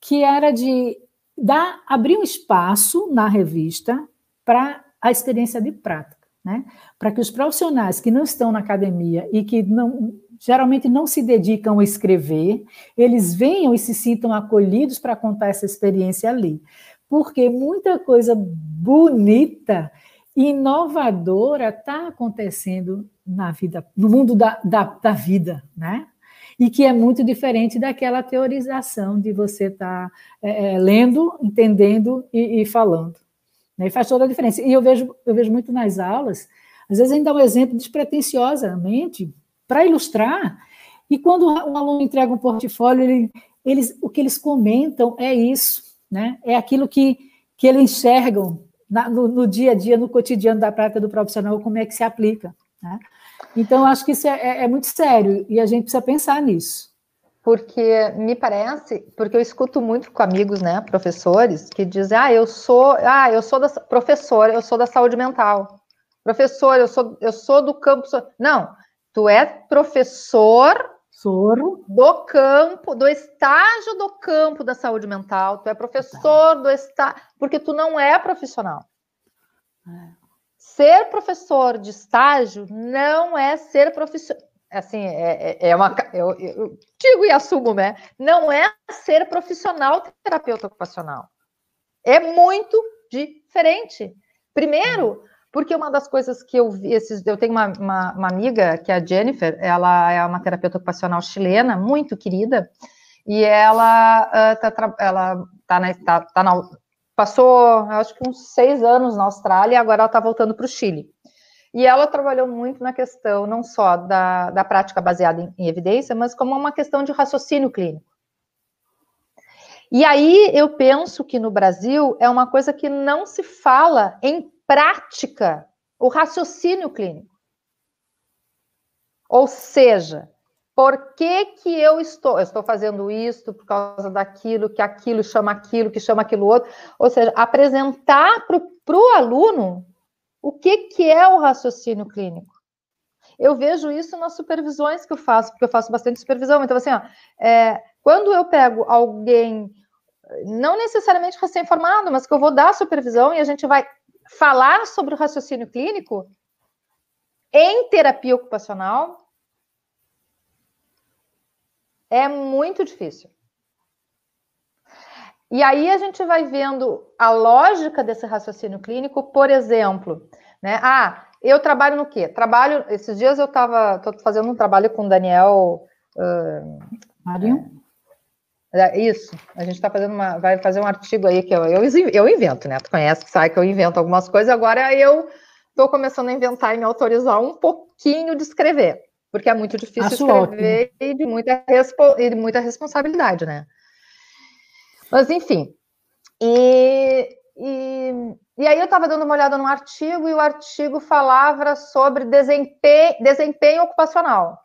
que era de dar, abrir um espaço na revista para a experiência de prática, né? Para que os profissionais que não estão na academia e que não geralmente não se dedicam a escrever, eles venham e se sintam acolhidos para contar essa experiência ali. Porque muita coisa bonita inovadora está acontecendo na vida, no mundo da, da, da vida, né? E que é muito diferente daquela teorização de você estar tá, é, é, lendo, entendendo e, e falando. Né? E faz toda a diferença. E eu vejo, eu vejo muito nas aulas, às vezes a gente dá um exemplo despretensiosamente para ilustrar, e quando um aluno entrega um portfólio, ele, eles, o que eles comentam é isso, né? é aquilo que, que eles enxergam na, no, no, dia a dia, no cotidiano da prática do profissional, como é que se aplica. Né? Então, acho que isso é, é, é muito sério e a gente precisa pensar nisso. Porque me parece, porque eu escuto muito com amigos, né, professores, que dizem: "Ah, eu sou, ah, eu sou da professora, eu sou da saúde mental. Professor, eu sou, eu sou do campo, não, tu é professor Soro. do campo, do estágio do campo da saúde mental. Tu é professor do estágio, porque tu não é profissional. É ser professor de estágio não é ser profissional. Assim, é, é, é uma. Eu, eu, digo e assumo, né? Não é ser profissional terapeuta ocupacional. É muito diferente. Primeiro, porque uma das coisas que eu vi, esses, eu tenho uma, uma, uma, amiga, que é a Jennifer, ela é uma terapeuta ocupacional chilena, muito querida, e ela uh, tá, ela tá na, tá, tá na, passou, acho que uns seis anos na Austrália e agora ela está voltando para o Chile. E ela trabalhou muito na questão não só da, da prática baseada em, em evidência, mas como uma questão de raciocínio clínico. E aí eu penso que no Brasil é uma coisa que não se fala em prática o raciocínio clínico. Ou seja, por que, que eu estou? Eu estou fazendo isso por causa daquilo, que aquilo chama aquilo, que chama aquilo outro. Ou seja, apresentar para o aluno o que, que é o raciocínio clínico. Eu vejo isso nas supervisões que eu faço, porque eu faço bastante supervisão. Então, assim, ó, é, quando eu pego alguém, não necessariamente recém-formado, mas que eu vou dar supervisão e a gente vai falar sobre o raciocínio clínico em terapia ocupacional, é muito difícil. E aí a gente vai vendo a lógica desse raciocínio clínico, por exemplo, né? Ah, eu trabalho no quê? Trabalho, esses dias eu estava fazendo um trabalho com o Daniel. Uh, Marinho? É, isso, a gente está fazendo uma, vai fazer um artigo aí que eu, eu, eu invento, né? Tu conhece que sabe que eu invento algumas coisas, agora eu estou começando a inventar e me autorizar um pouquinho de escrever, porque é muito difícil Acho escrever e de, muita e de muita responsabilidade, né? Mas enfim, e, e, e aí eu estava dando uma olhada no artigo e o artigo falava sobre desempenho, desempenho ocupacional.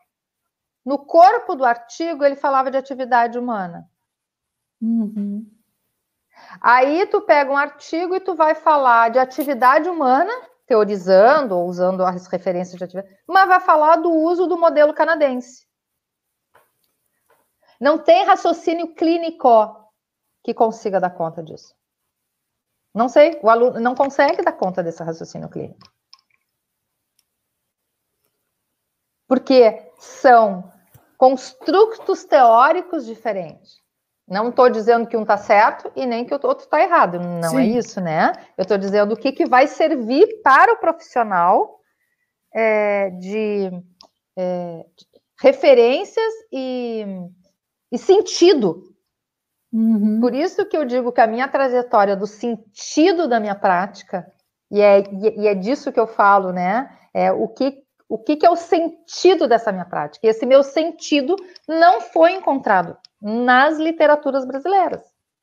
No corpo do artigo, ele falava de atividade humana. Uhum. Aí tu pega um artigo e tu vai falar de atividade humana, teorizando ou usando as referências de atividade, mas vai falar do uso do modelo canadense. Não tem raciocínio clínico que consiga dar conta disso. Não sei, o aluno não consegue dar conta desse raciocínio clínico. Porque são construtos teóricos diferentes. Não estou dizendo que um está certo e nem que o outro está errado. Não é Sim. é isso, né? Eu estou dizendo o que, que vai servir para o profissional é, de, é, de, referências e, e sentido. Uhum. Por isso que eu digo que a minha trajetória do sentido da minha prática, e é, e é disso que eu falo, né? É o que o que, que, é o sentido dessa minha prática. E esse meu sentido não foi encontrado nas literaturas brasileiras,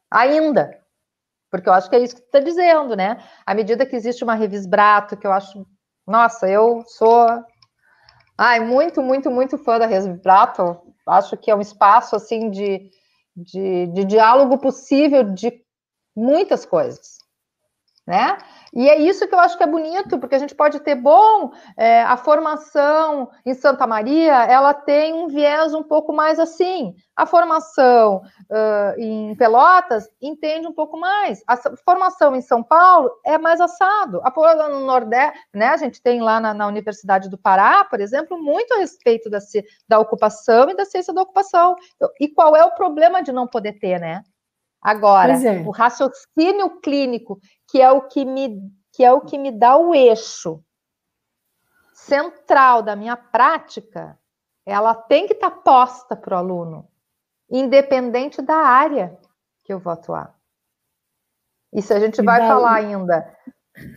ainda. Porque eu acho que é isso que tu está dizendo, né? À medida que existe uma Revisbrato, que eu acho. Nossa, eu sou. Ai, muito, muito, muito fã da Revisbrato. Acho que é um espaço, assim, de, de, de diálogo possível de muitas coisas, né? E é isso que eu acho que é bonito, porque a gente pode ter, bom, é, a formação em Santa Maria, ela tem um viés um pouco mais assim. A formação uh, em Pelotas entende um pouco mais. A formação em São Paulo é mais assado. A no Nordeste, né, a gente tem lá na, na Universidade do Pará, por exemplo, muito a respeito da, da ocupação e da ciência da ocupação. E qual é o problema de não poder ter, né? Agora, é. o raciocínio clínico, que é o que me que é o que me dá o eixo central da minha prática, ela tem que estar tá posta para o aluno, independente da área que eu vou atuar. Se a gente vai falar ainda,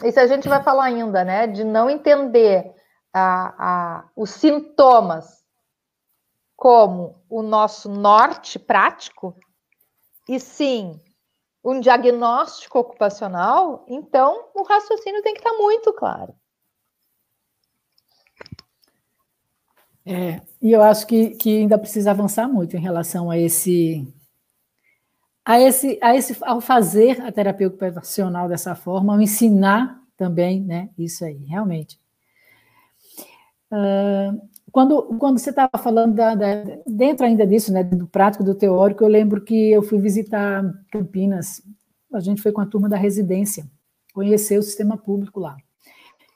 se a gente vai falar ainda, né, de não entender a, a, os sintomas como o nosso norte prático, e sim um diagnóstico ocupacional, então o raciocínio tem que estar muito claro. É, e eu acho que, que ainda precisa avançar muito em relação a esse, a esse, a esse, ao fazer a terapia ocupacional dessa forma, ao ensinar também, né? Isso aí, realmente. Quando, quando você estava falando da, da, dentro ainda disso, né, do prático, do teórico, eu lembro que eu fui visitar Campinas, a gente foi com a turma da residência, conhecer o sistema público lá.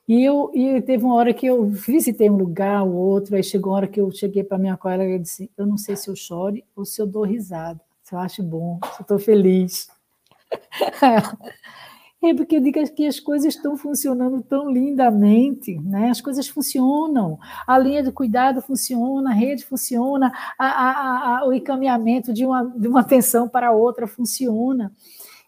E, eu, e teve uma hora que eu visitei um lugar, o outro, aí chegou uma hora que eu cheguei para minha colega e disse, eu não sei se eu choro ou se eu dou risada, se eu acho bom, se eu estou feliz. É porque eu digo que as coisas estão funcionando tão lindamente, né? As coisas funcionam, a linha de cuidado funciona, a rede funciona, a, a, a, o encaminhamento de uma, de uma atenção para outra funciona.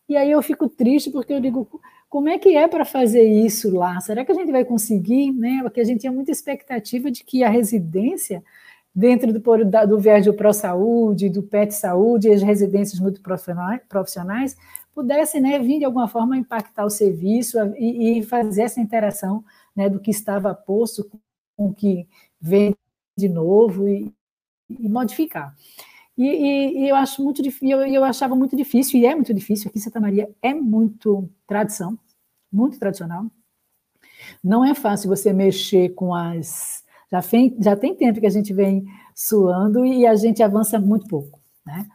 E aí eu fico triste porque eu digo, como é que é para fazer isso lá? Será que a gente vai conseguir? Né? Porque a gente tinha muita expectativa de que a residência, dentro do, do viés do Pro Saúde, do PET Saúde, as residências multiprofissionais, profissionais, pudesse né, vir de alguma forma impactar o serviço e, e fazer essa interação né, do que estava posto com o que vem de novo e, e modificar. E, e, e, eu acho muito eu, eu achava muito difícil, e é muito difícil, aqui em Santa Maria é muito tradição, muito tradicional. Não é fácil você mexer com as. Já, vem, já tem tempo que a gente vem suando e a gente avança muito pouco, né?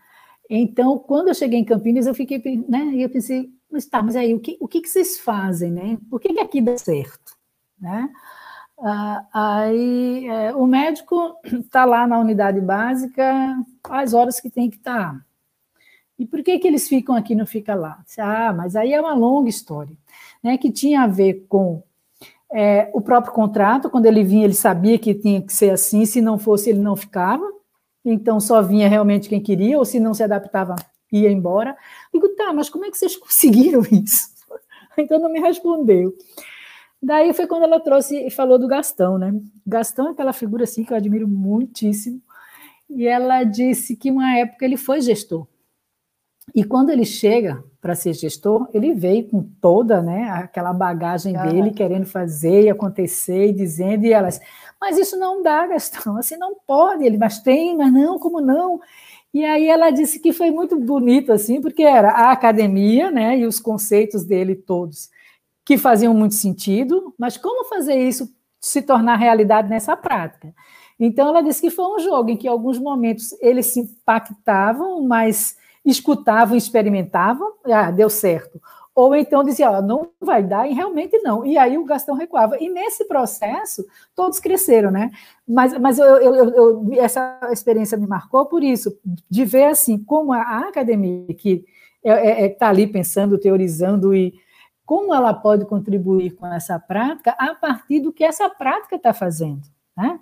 Então, quando eu cheguei em Campinas, eu fiquei, né, e eu pensei, mas tá, mas aí, o que, o que, que vocês fazem, né? Por que, que aqui dá certo, né? Ah, aí, é, o médico está lá na unidade básica as horas que tem que estar. Tá. E por que, que eles ficam aqui e não ficam lá? Ah, mas aí é uma longa história, né, que tinha a ver com É, o próprio contrato, quando ele vinha, ele sabia que tinha que ser assim, se não fosse, ele não ficava. Então, só vinha realmente quem queria, ou se não se adaptava, ia embora. Digo, tá, mas como é que vocês conseguiram isso? Então, não me respondeu. Daí foi quando ela trouxe e falou do Gastão, né? Gastão é aquela figura assim que eu admiro muitíssimo. E ela disse que uma época ele foi gestor. E quando ele chega para ser gestor, ele veio com toda né, aquela bagagem ah. dele, querendo fazer e acontecer, e dizendo, e elas, mas isso não dá, Gastão, assim não pode. Ele, mas tem, mas não, como não? E aí ela disse que foi muito bonito, assim, porque era a academia, né, e os conceitos dele todos, que faziam muito sentido, mas como fazer isso se tornar realidade nessa prática? Então ela disse que foi um jogo em que, em alguns momentos, eles se impactavam, mas escutavam, experimentavam, ah, deu certo. Ou então dizia, ó, não vai dar, e realmente não. E aí o Gastão recuava. E nesse processo, todos cresceram, né? Mas, mas eu, eu, eu, essa experiência me marcou por isso, de ver assim, como a academia, que está é, é, é tá ali pensando, teorizando e como ela pode contribuir com essa prática a partir do que essa prática está fazendo, né?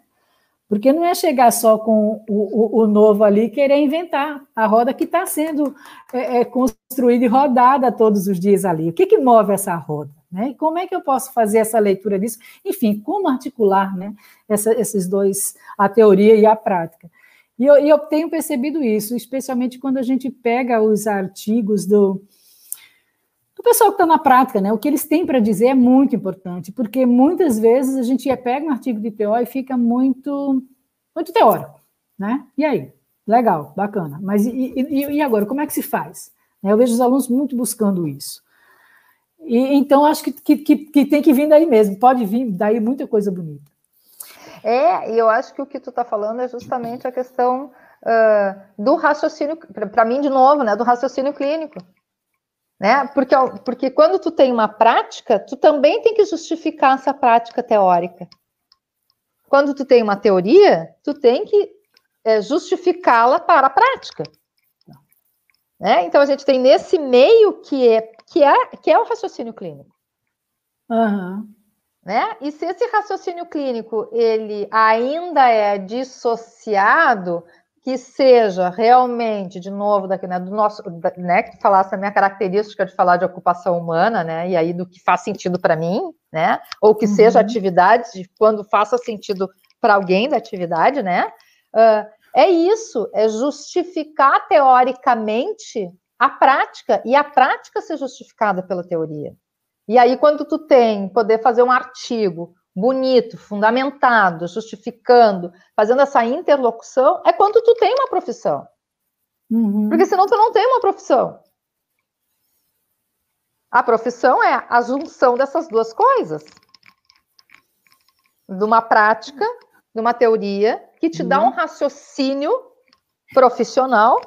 Porque não é chegar só com o, o, o novo ali querer inventar a roda que está sendo é, é, construída e rodada todos os dias ali. O que, que move essa roda? Né? E como é que eu posso fazer essa leitura disso? Enfim, como articular né, essa, esses dois, a teoria e a prática? E eu, e eu tenho percebido isso, especialmente quando a gente pega os artigos do pessoal que está na prática, né? O que eles têm para dizer é muito importante, porque muitas vezes a gente pega um artigo de TO e fica muito, muito teórico, né? E aí? Legal, bacana. Mas e, e, e agora, como é que se faz? Né, eu vejo os alunos muito buscando isso. E, então, acho que, que, que, tem que vir daí mesmo, pode vir daí muita coisa bonita. É, e eu acho que o que tu está falando é justamente a questão uh, do raciocínio, para mim, de novo, né, do raciocínio clínico né? Porque, porque quando tu tem uma prática, tu também tem que justificar essa prática teórica. Quando tu tem uma teoria, tu tem que é, justificá-la para a prática. Né? Então a gente tem nesse meio que é que é que é o raciocínio clínico. Uhum. Né? E se esse raciocínio clínico ele ainda é dissociado que seja realmente, de novo, daqui, né, do nosso, né, que falasse a minha característica de falar de ocupação humana, né, e aí do que faz sentido para mim, né, ou que uhum. seja atividade, de quando faça sentido para alguém da atividade, né, uh, é isso, é justificar teoricamente a prática, e a prática ser justificada pela teoria. E aí, quando tu tem poder fazer um artigo bonito, fundamentado, justificando, fazendo essa interlocução, é quando tu tem uma profissão. Uhum. Porque senão tu não tem uma profissão. A profissão é a junção dessas duas coisas. De uma prática, de uma teoria, que te uhum. dá um raciocínio profissional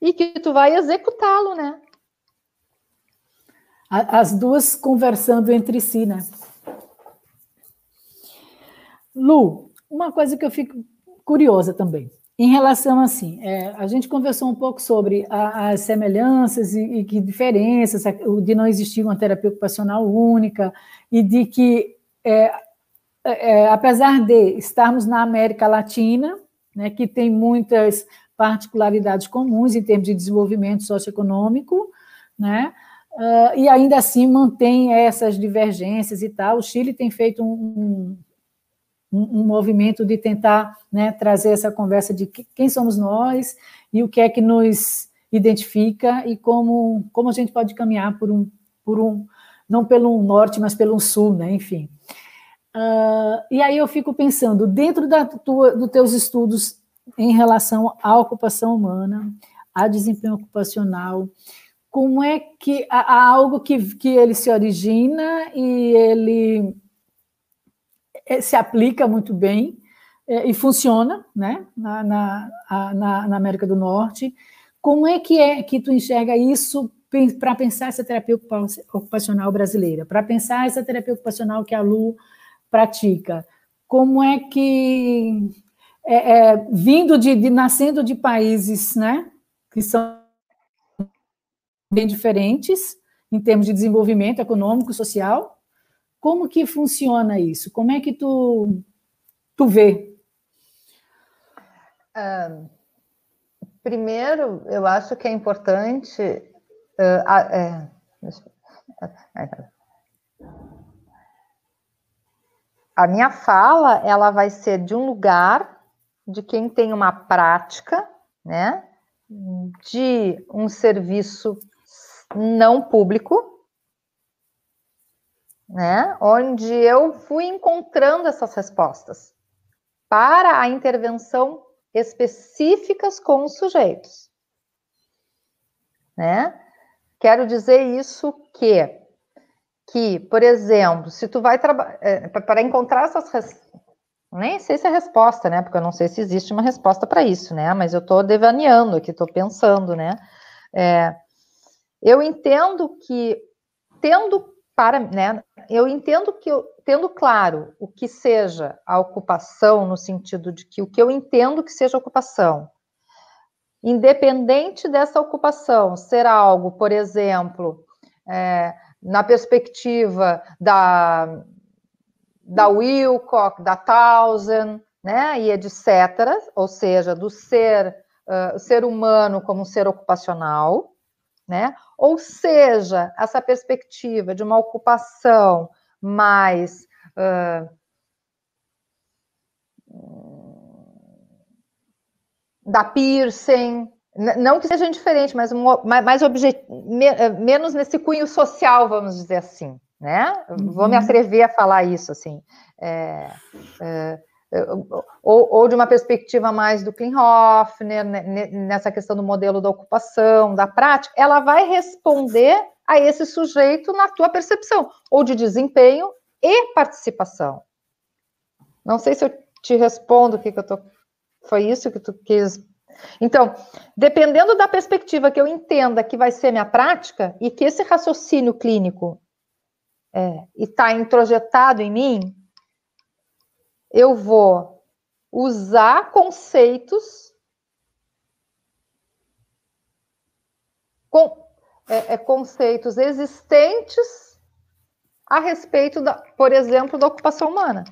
e que tu vai executá-lo, né? As duas conversando entre si, né? Lu, uma coisa que eu fico curiosa também, em relação assim, é, a gente conversou um pouco sobre a, as semelhanças e, e, que diferenças, de não existir uma terapia ocupacional única e de que, é, é, é, apesar de estarmos na América Latina, né, que tem muitas particularidades comuns em termos de desenvolvimento socioeconômico, né, uh, e ainda assim mantém essas divergências e tal. O Chile tem feito um, um, um movimento de tentar né, trazer essa conversa de quem somos nós e o que é que nos identifica e como, como a gente pode caminhar por um, por um não pelo norte, mas pelo sul, né? enfim. Uh, e aí eu fico pensando, dentro da tua, dos teus estudos em relação à ocupação humana, a desempenho ocupacional, como é que há algo que, que ele se origina e ele se aplica muito bem é, e funciona né, na, na, na, na, América do Norte. Como é que é que tu enxerga isso para pensar essa terapia ocupacional brasileira, para pensar essa terapia ocupacional que a Lu pratica? Como é que, é, é, vindo de, de, nascendo de países né, que são bem diferentes em termos de desenvolvimento econômico, social, Como que funciona isso? Como é que tu, tu vê? Uh, primeiro, eu acho que é importante. Uh, uh, a minha fala ela vai ser de um lugar de quem tem uma prática, né, de um serviço não público, né? Onde eu fui encontrando essas respostas para a intervenção específicas com os sujeitos, né? Quero dizer isso que que, por exemplo, se tu vai trabalhar é, para encontrar essas res... nem sei se é resposta, né? Porque eu não sei se existe uma resposta para isso, né? Mas eu estou devaneando aqui, estou pensando, né? É, eu entendo que tendo para, né, eu entendo que eu, tendo claro o que seja a ocupação, no sentido de que o que eu entendo que seja ocupação, independente dessa ocupação ser algo, por exemplo, é, na perspectiva da, da Wilcock, da Townsend, né, e etc., ou seja, do ser, uh, ser humano como ser ocupacional, né? Ou seja, essa perspectiva de uma ocupação mais uh, da Pearson, não que seja diferente, mas mais objet... Eh, menos nesse cunho social, vamos dizer assim, né? Uhum. Vou me uhum. atrever a falar isso assim. É, é, ou, ou, de uma perspectiva mais do Klinhoff, né, nessa questão do modelo da ocupação, da prática, ela vai responder a esse sujeito na tua percepção, ou de desempenho e participação. Não sei se eu te respondo o que, que eu tô. Foi isso que tu quis. Então, dependendo da perspectiva que eu entenda que vai ser minha prática, e que esse raciocínio clínico é, está introjetado em mim, eu vou usar conceitos com, é, é, conceitos existentes a respeito, da, por exemplo, da ocupação humana.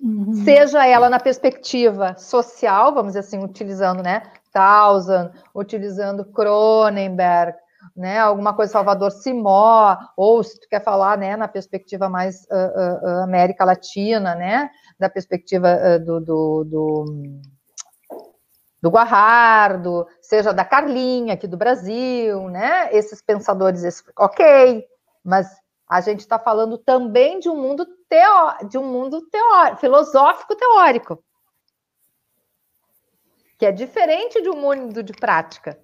Uhum. Seja ela na perspectiva social, vamos dizer assim, utilizando, né, Townsend, utilizando Cronenberg, né, alguma coisa Salvador Simó, ou se tu quer falar, né, na perspectiva mais uh, uh, América Latina, né, da perspectiva uh, do, do, do, do Guajardo, seja da Carlinha aqui do Brasil, né, esses pensadores, esse, ok, mas a gente está falando também de um mundo teo, de um mundo teórico, filosófico teórico, que é diferente de um mundo de prática.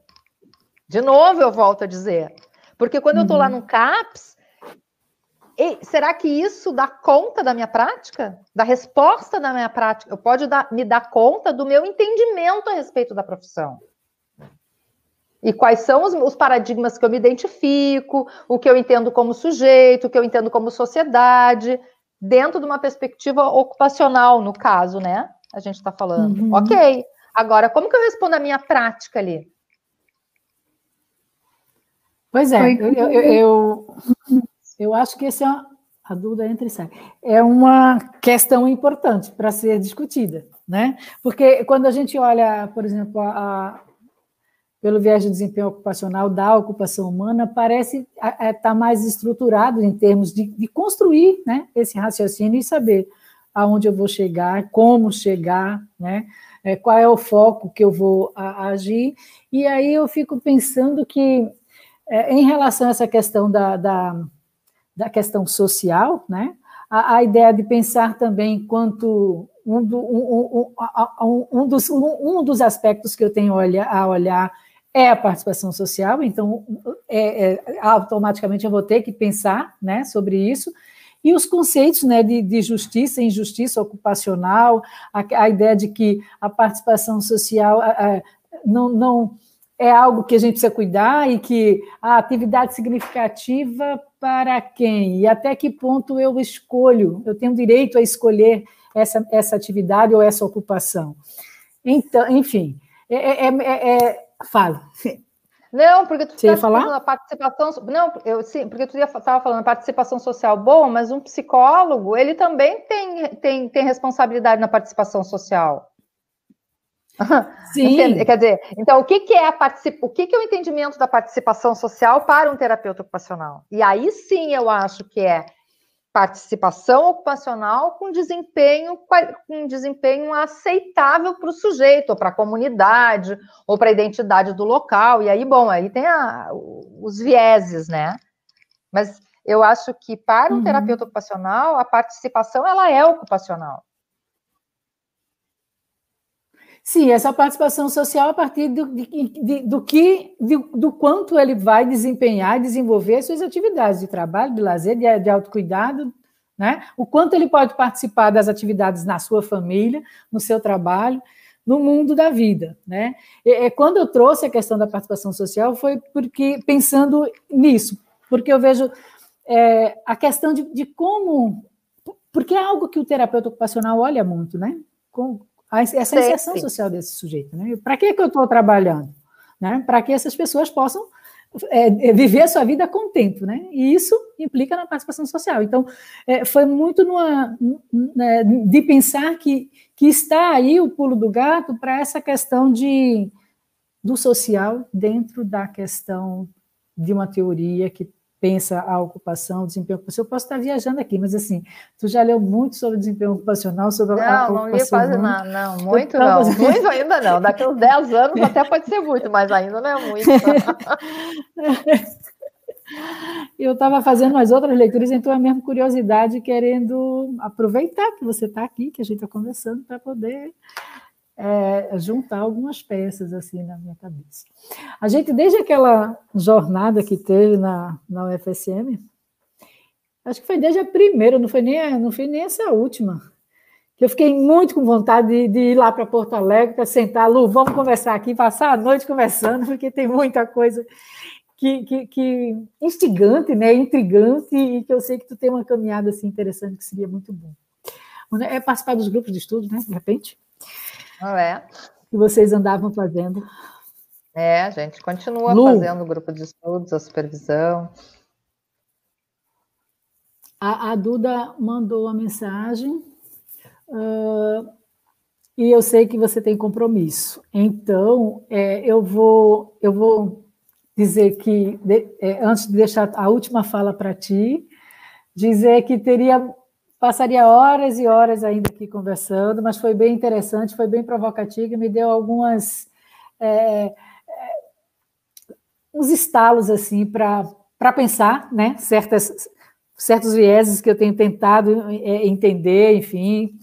De novo, eu volto a dizer. Porque quando uhum. eu estou lá no CAPS, será que isso dá conta da minha prática? Da resposta da minha prática? Eu pode dar, me dar conta do meu entendimento a respeito da profissão. E quais são os, os, paradigmas que eu me identifico, o que eu entendo como sujeito, o que eu entendo como sociedade, dentro de uma perspectiva ocupacional, no caso, né? A gente está falando. Uhum. Ok. Agora, como que eu respondo a minha prática ali? Pois é, eu, eu, eu, eu, acho que essa é uma, a dúvida entra e sai. É uma questão importante para ser discutida, né? Porque quando a gente olha, por exemplo, a, a, pelo viés de desempenho ocupacional da ocupação humana, parece estar é, tá mais estruturado em termos de, de construir né, esse raciocínio e saber aonde eu vou chegar, como chegar, né? É, qual é o foco que eu vou a, agir. E aí eu fico pensando que é, em relação a essa questão da, da, da questão social, né? A, a, ideia de pensar também enquanto um, do, um, um, um, dos, um, dos aspectos que eu tenho olha, a olhar é a participação social, então é, é, automaticamente eu vou ter que pensar né, sobre isso. E os conceitos né, de, de justiça, injustiça ocupacional, a, a, ideia de que a participação social a, não, não é algo que a gente precisa cuidar e que a atividade significativa para quem? E até que ponto eu escolho? Eu tenho direito a escolher essa, essa atividade ou essa ocupação. Então, enfim, é, é, é, é fala. Não, porque tu está falando a participação. Não, eu sim, porque tu estava falando participação social bom, mas um psicólogo ele também tem, tem, tem responsabilidade na participação social. Sim. Quer dizer, então o que, que é a particip... o que, que é o entendimento da participação social para um terapeuta ocupacional? E aí sim eu acho que é participação ocupacional com desempenho, com desempenho aceitável para o sujeito, ou para a comunidade, ou para a identidade do local. E aí, bom, aí tem a, os vieses, né? Mas eu acho que para um uhum. terapeuta ocupacional, a participação ela é ocupacional. Sim, essa participação social a partir do, de, do que, de, do quanto ele vai desempenhar e desenvolver suas atividades de trabalho, de lazer, de, de autocuidado, né? O quanto ele pode participar das atividades na sua família, no seu trabalho, no mundo da vida, né? E, e, quando eu trouxe a questão da participação social foi porque pensando nisso, porque eu vejo é, a questão de, de como, porque é algo que o terapeuta ocupacional olha muito, né? Essa inserção social desse sujeito. Né? Para que, que eu estou trabalhando? Né? Para que essas pessoas possam é, é, viver a sua vida com tempo, né? E isso implica na participação social. Então, é, foi muito numa, né, de pensar que, que está aí o pulo do gato para essa questão de, do social dentro da questão de uma teoria que pensa a ocupação, o desempenho ocupacional. Eu posso estar viajando aqui, mas assim, tu já leu muito sobre desempenho ocupacional, sobre não, a ocupação? Não, não li quase nada, não, muito não, muito ainda não. Daqui uns 10 anos até pode ser muito, mas ainda não é muito. Eu estava fazendo umas outras leituras, então é mesmo curiosidade, querendo aproveitar que você está aqui, que a gente está conversando, para poder é, juntar algumas peças assim na minha cabeça. A gente, desde aquela jornada que teve na, na UFSM, acho que foi desde a primeira, não foi nem, não foi nem essa última, que eu fiquei muito com vontade de, de ir lá para Porto Alegre, para sentar, Lu, vamos conversar aqui, passar a noite conversando, porque tem muita coisa que, que, que, instigante, né, intrigante, e que eu sei que tu tem uma caminhada assim interessante que seria muito bom. É participar dos grupos de estudo, né, de repente? É. Que vocês andavam fazendo. É, a gente continua Lu, fazendo o grupo de estudos, a supervisão. A, a Duda mandou uma mensagem uh, e eu sei que você tem compromisso. Então, é, eu vou eu vou dizer que de, é, antes de deixar a última fala para ti, dizer que teria Passaria horas e horas ainda aqui conversando, mas foi bem interessante, foi bem provocativo e me deu algumas. É, é, uns estalos assim para pensar, né? Certas, certos vieses que eu tenho tentado é, entender, enfim.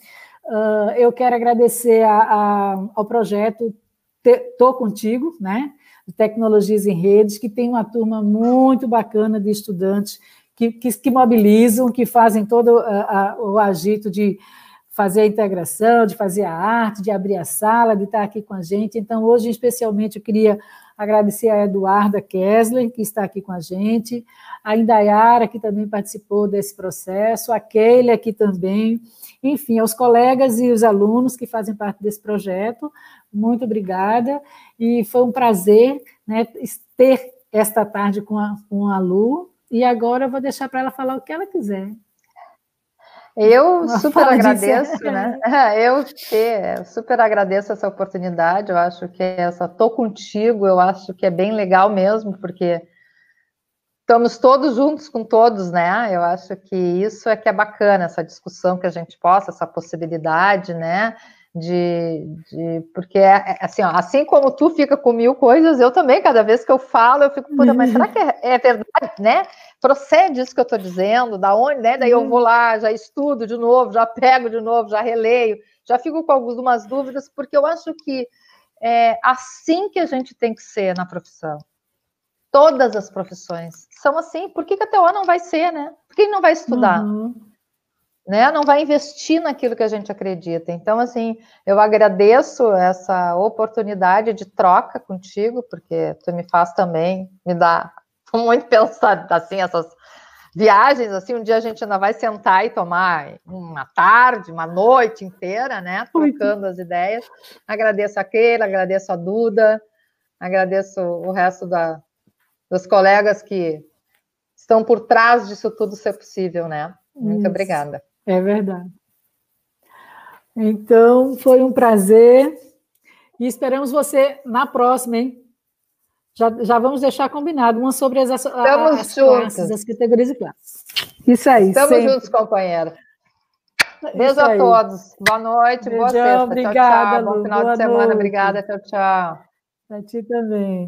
Uh, eu quero agradecer a, a, ao projeto Tô Contigo, né? Tecnologias em Redes, que tem uma turma muito bacana de estudantes que, que, que mobilizam, que fazem todo a, a, o agito de fazer a integração, de fazer a arte, de abrir a sala, de estar aqui com a gente. Então, hoje, especialmente, eu queria agradecer a Eduarda Kessler, que está aqui com a gente, a Indaiara, que também participou desse processo, a Keila, aqui também, enfim, aos colegas e os alunos que fazem parte desse projeto, muito obrigada, e foi um prazer né, ter esta tarde com a, com a Lu, e agora eu vou deixar para ela falar o que ela quiser. Eu Uma super agradeço, né? Eu que super agradeço essa oportunidade. Eu acho que essa tô contigo, eu acho que é bem legal mesmo, porque estamos todos juntos com todos, né? Eu acho que isso é que é bacana, essa discussão que a gente possa, essa possibilidade, né? De, de porque é, é, assim, ó, assim como tu fica com mil coisas, eu também, cada vez que eu falo, eu fico, puta, mas será que é, é verdade, né? Procede isso que eu estou dizendo, da onde, né? Daí eu vou lá, já estudo de novo, já pego de novo, já releio, já fico com algumas dúvidas, porque eu acho que é assim que a gente tem que ser na profissão. Todas as profissões são assim. Por que, que a TO não vai ser, né? Por que não vai estudar? Uhum né? Não vai investir naquilo que a gente acredita. Então, assim, eu agradeço essa oportunidade de troca contigo, porque tu me faz também, me dá muito pensar, assim, essas viagens, assim, um dia a gente ainda vai sentar e tomar uma tarde, uma noite inteira, né? Trocando as ideias. Agradeço a Keila, agradeço a Duda, Agradeço o resto da, dos colegas que estão por trás disso tudo ser possível, né? Muito Isso. obrigada. É verdade. Então, foi um prazer. E esperamos você na próxima, hein? Já, já vamos deixar combinado uma sobre as, as, Estamos as juntos. classes, as categorias e classes. Isso aí. Estamos sempre. juntos, companheira. Isso Beijo a todos. Boa noite, boa Beijão, sexta. obrigada, tchau, tchau. Bom Lu. final Boa de semana. noite. Obrigada, tchau, tchau. Para ti também.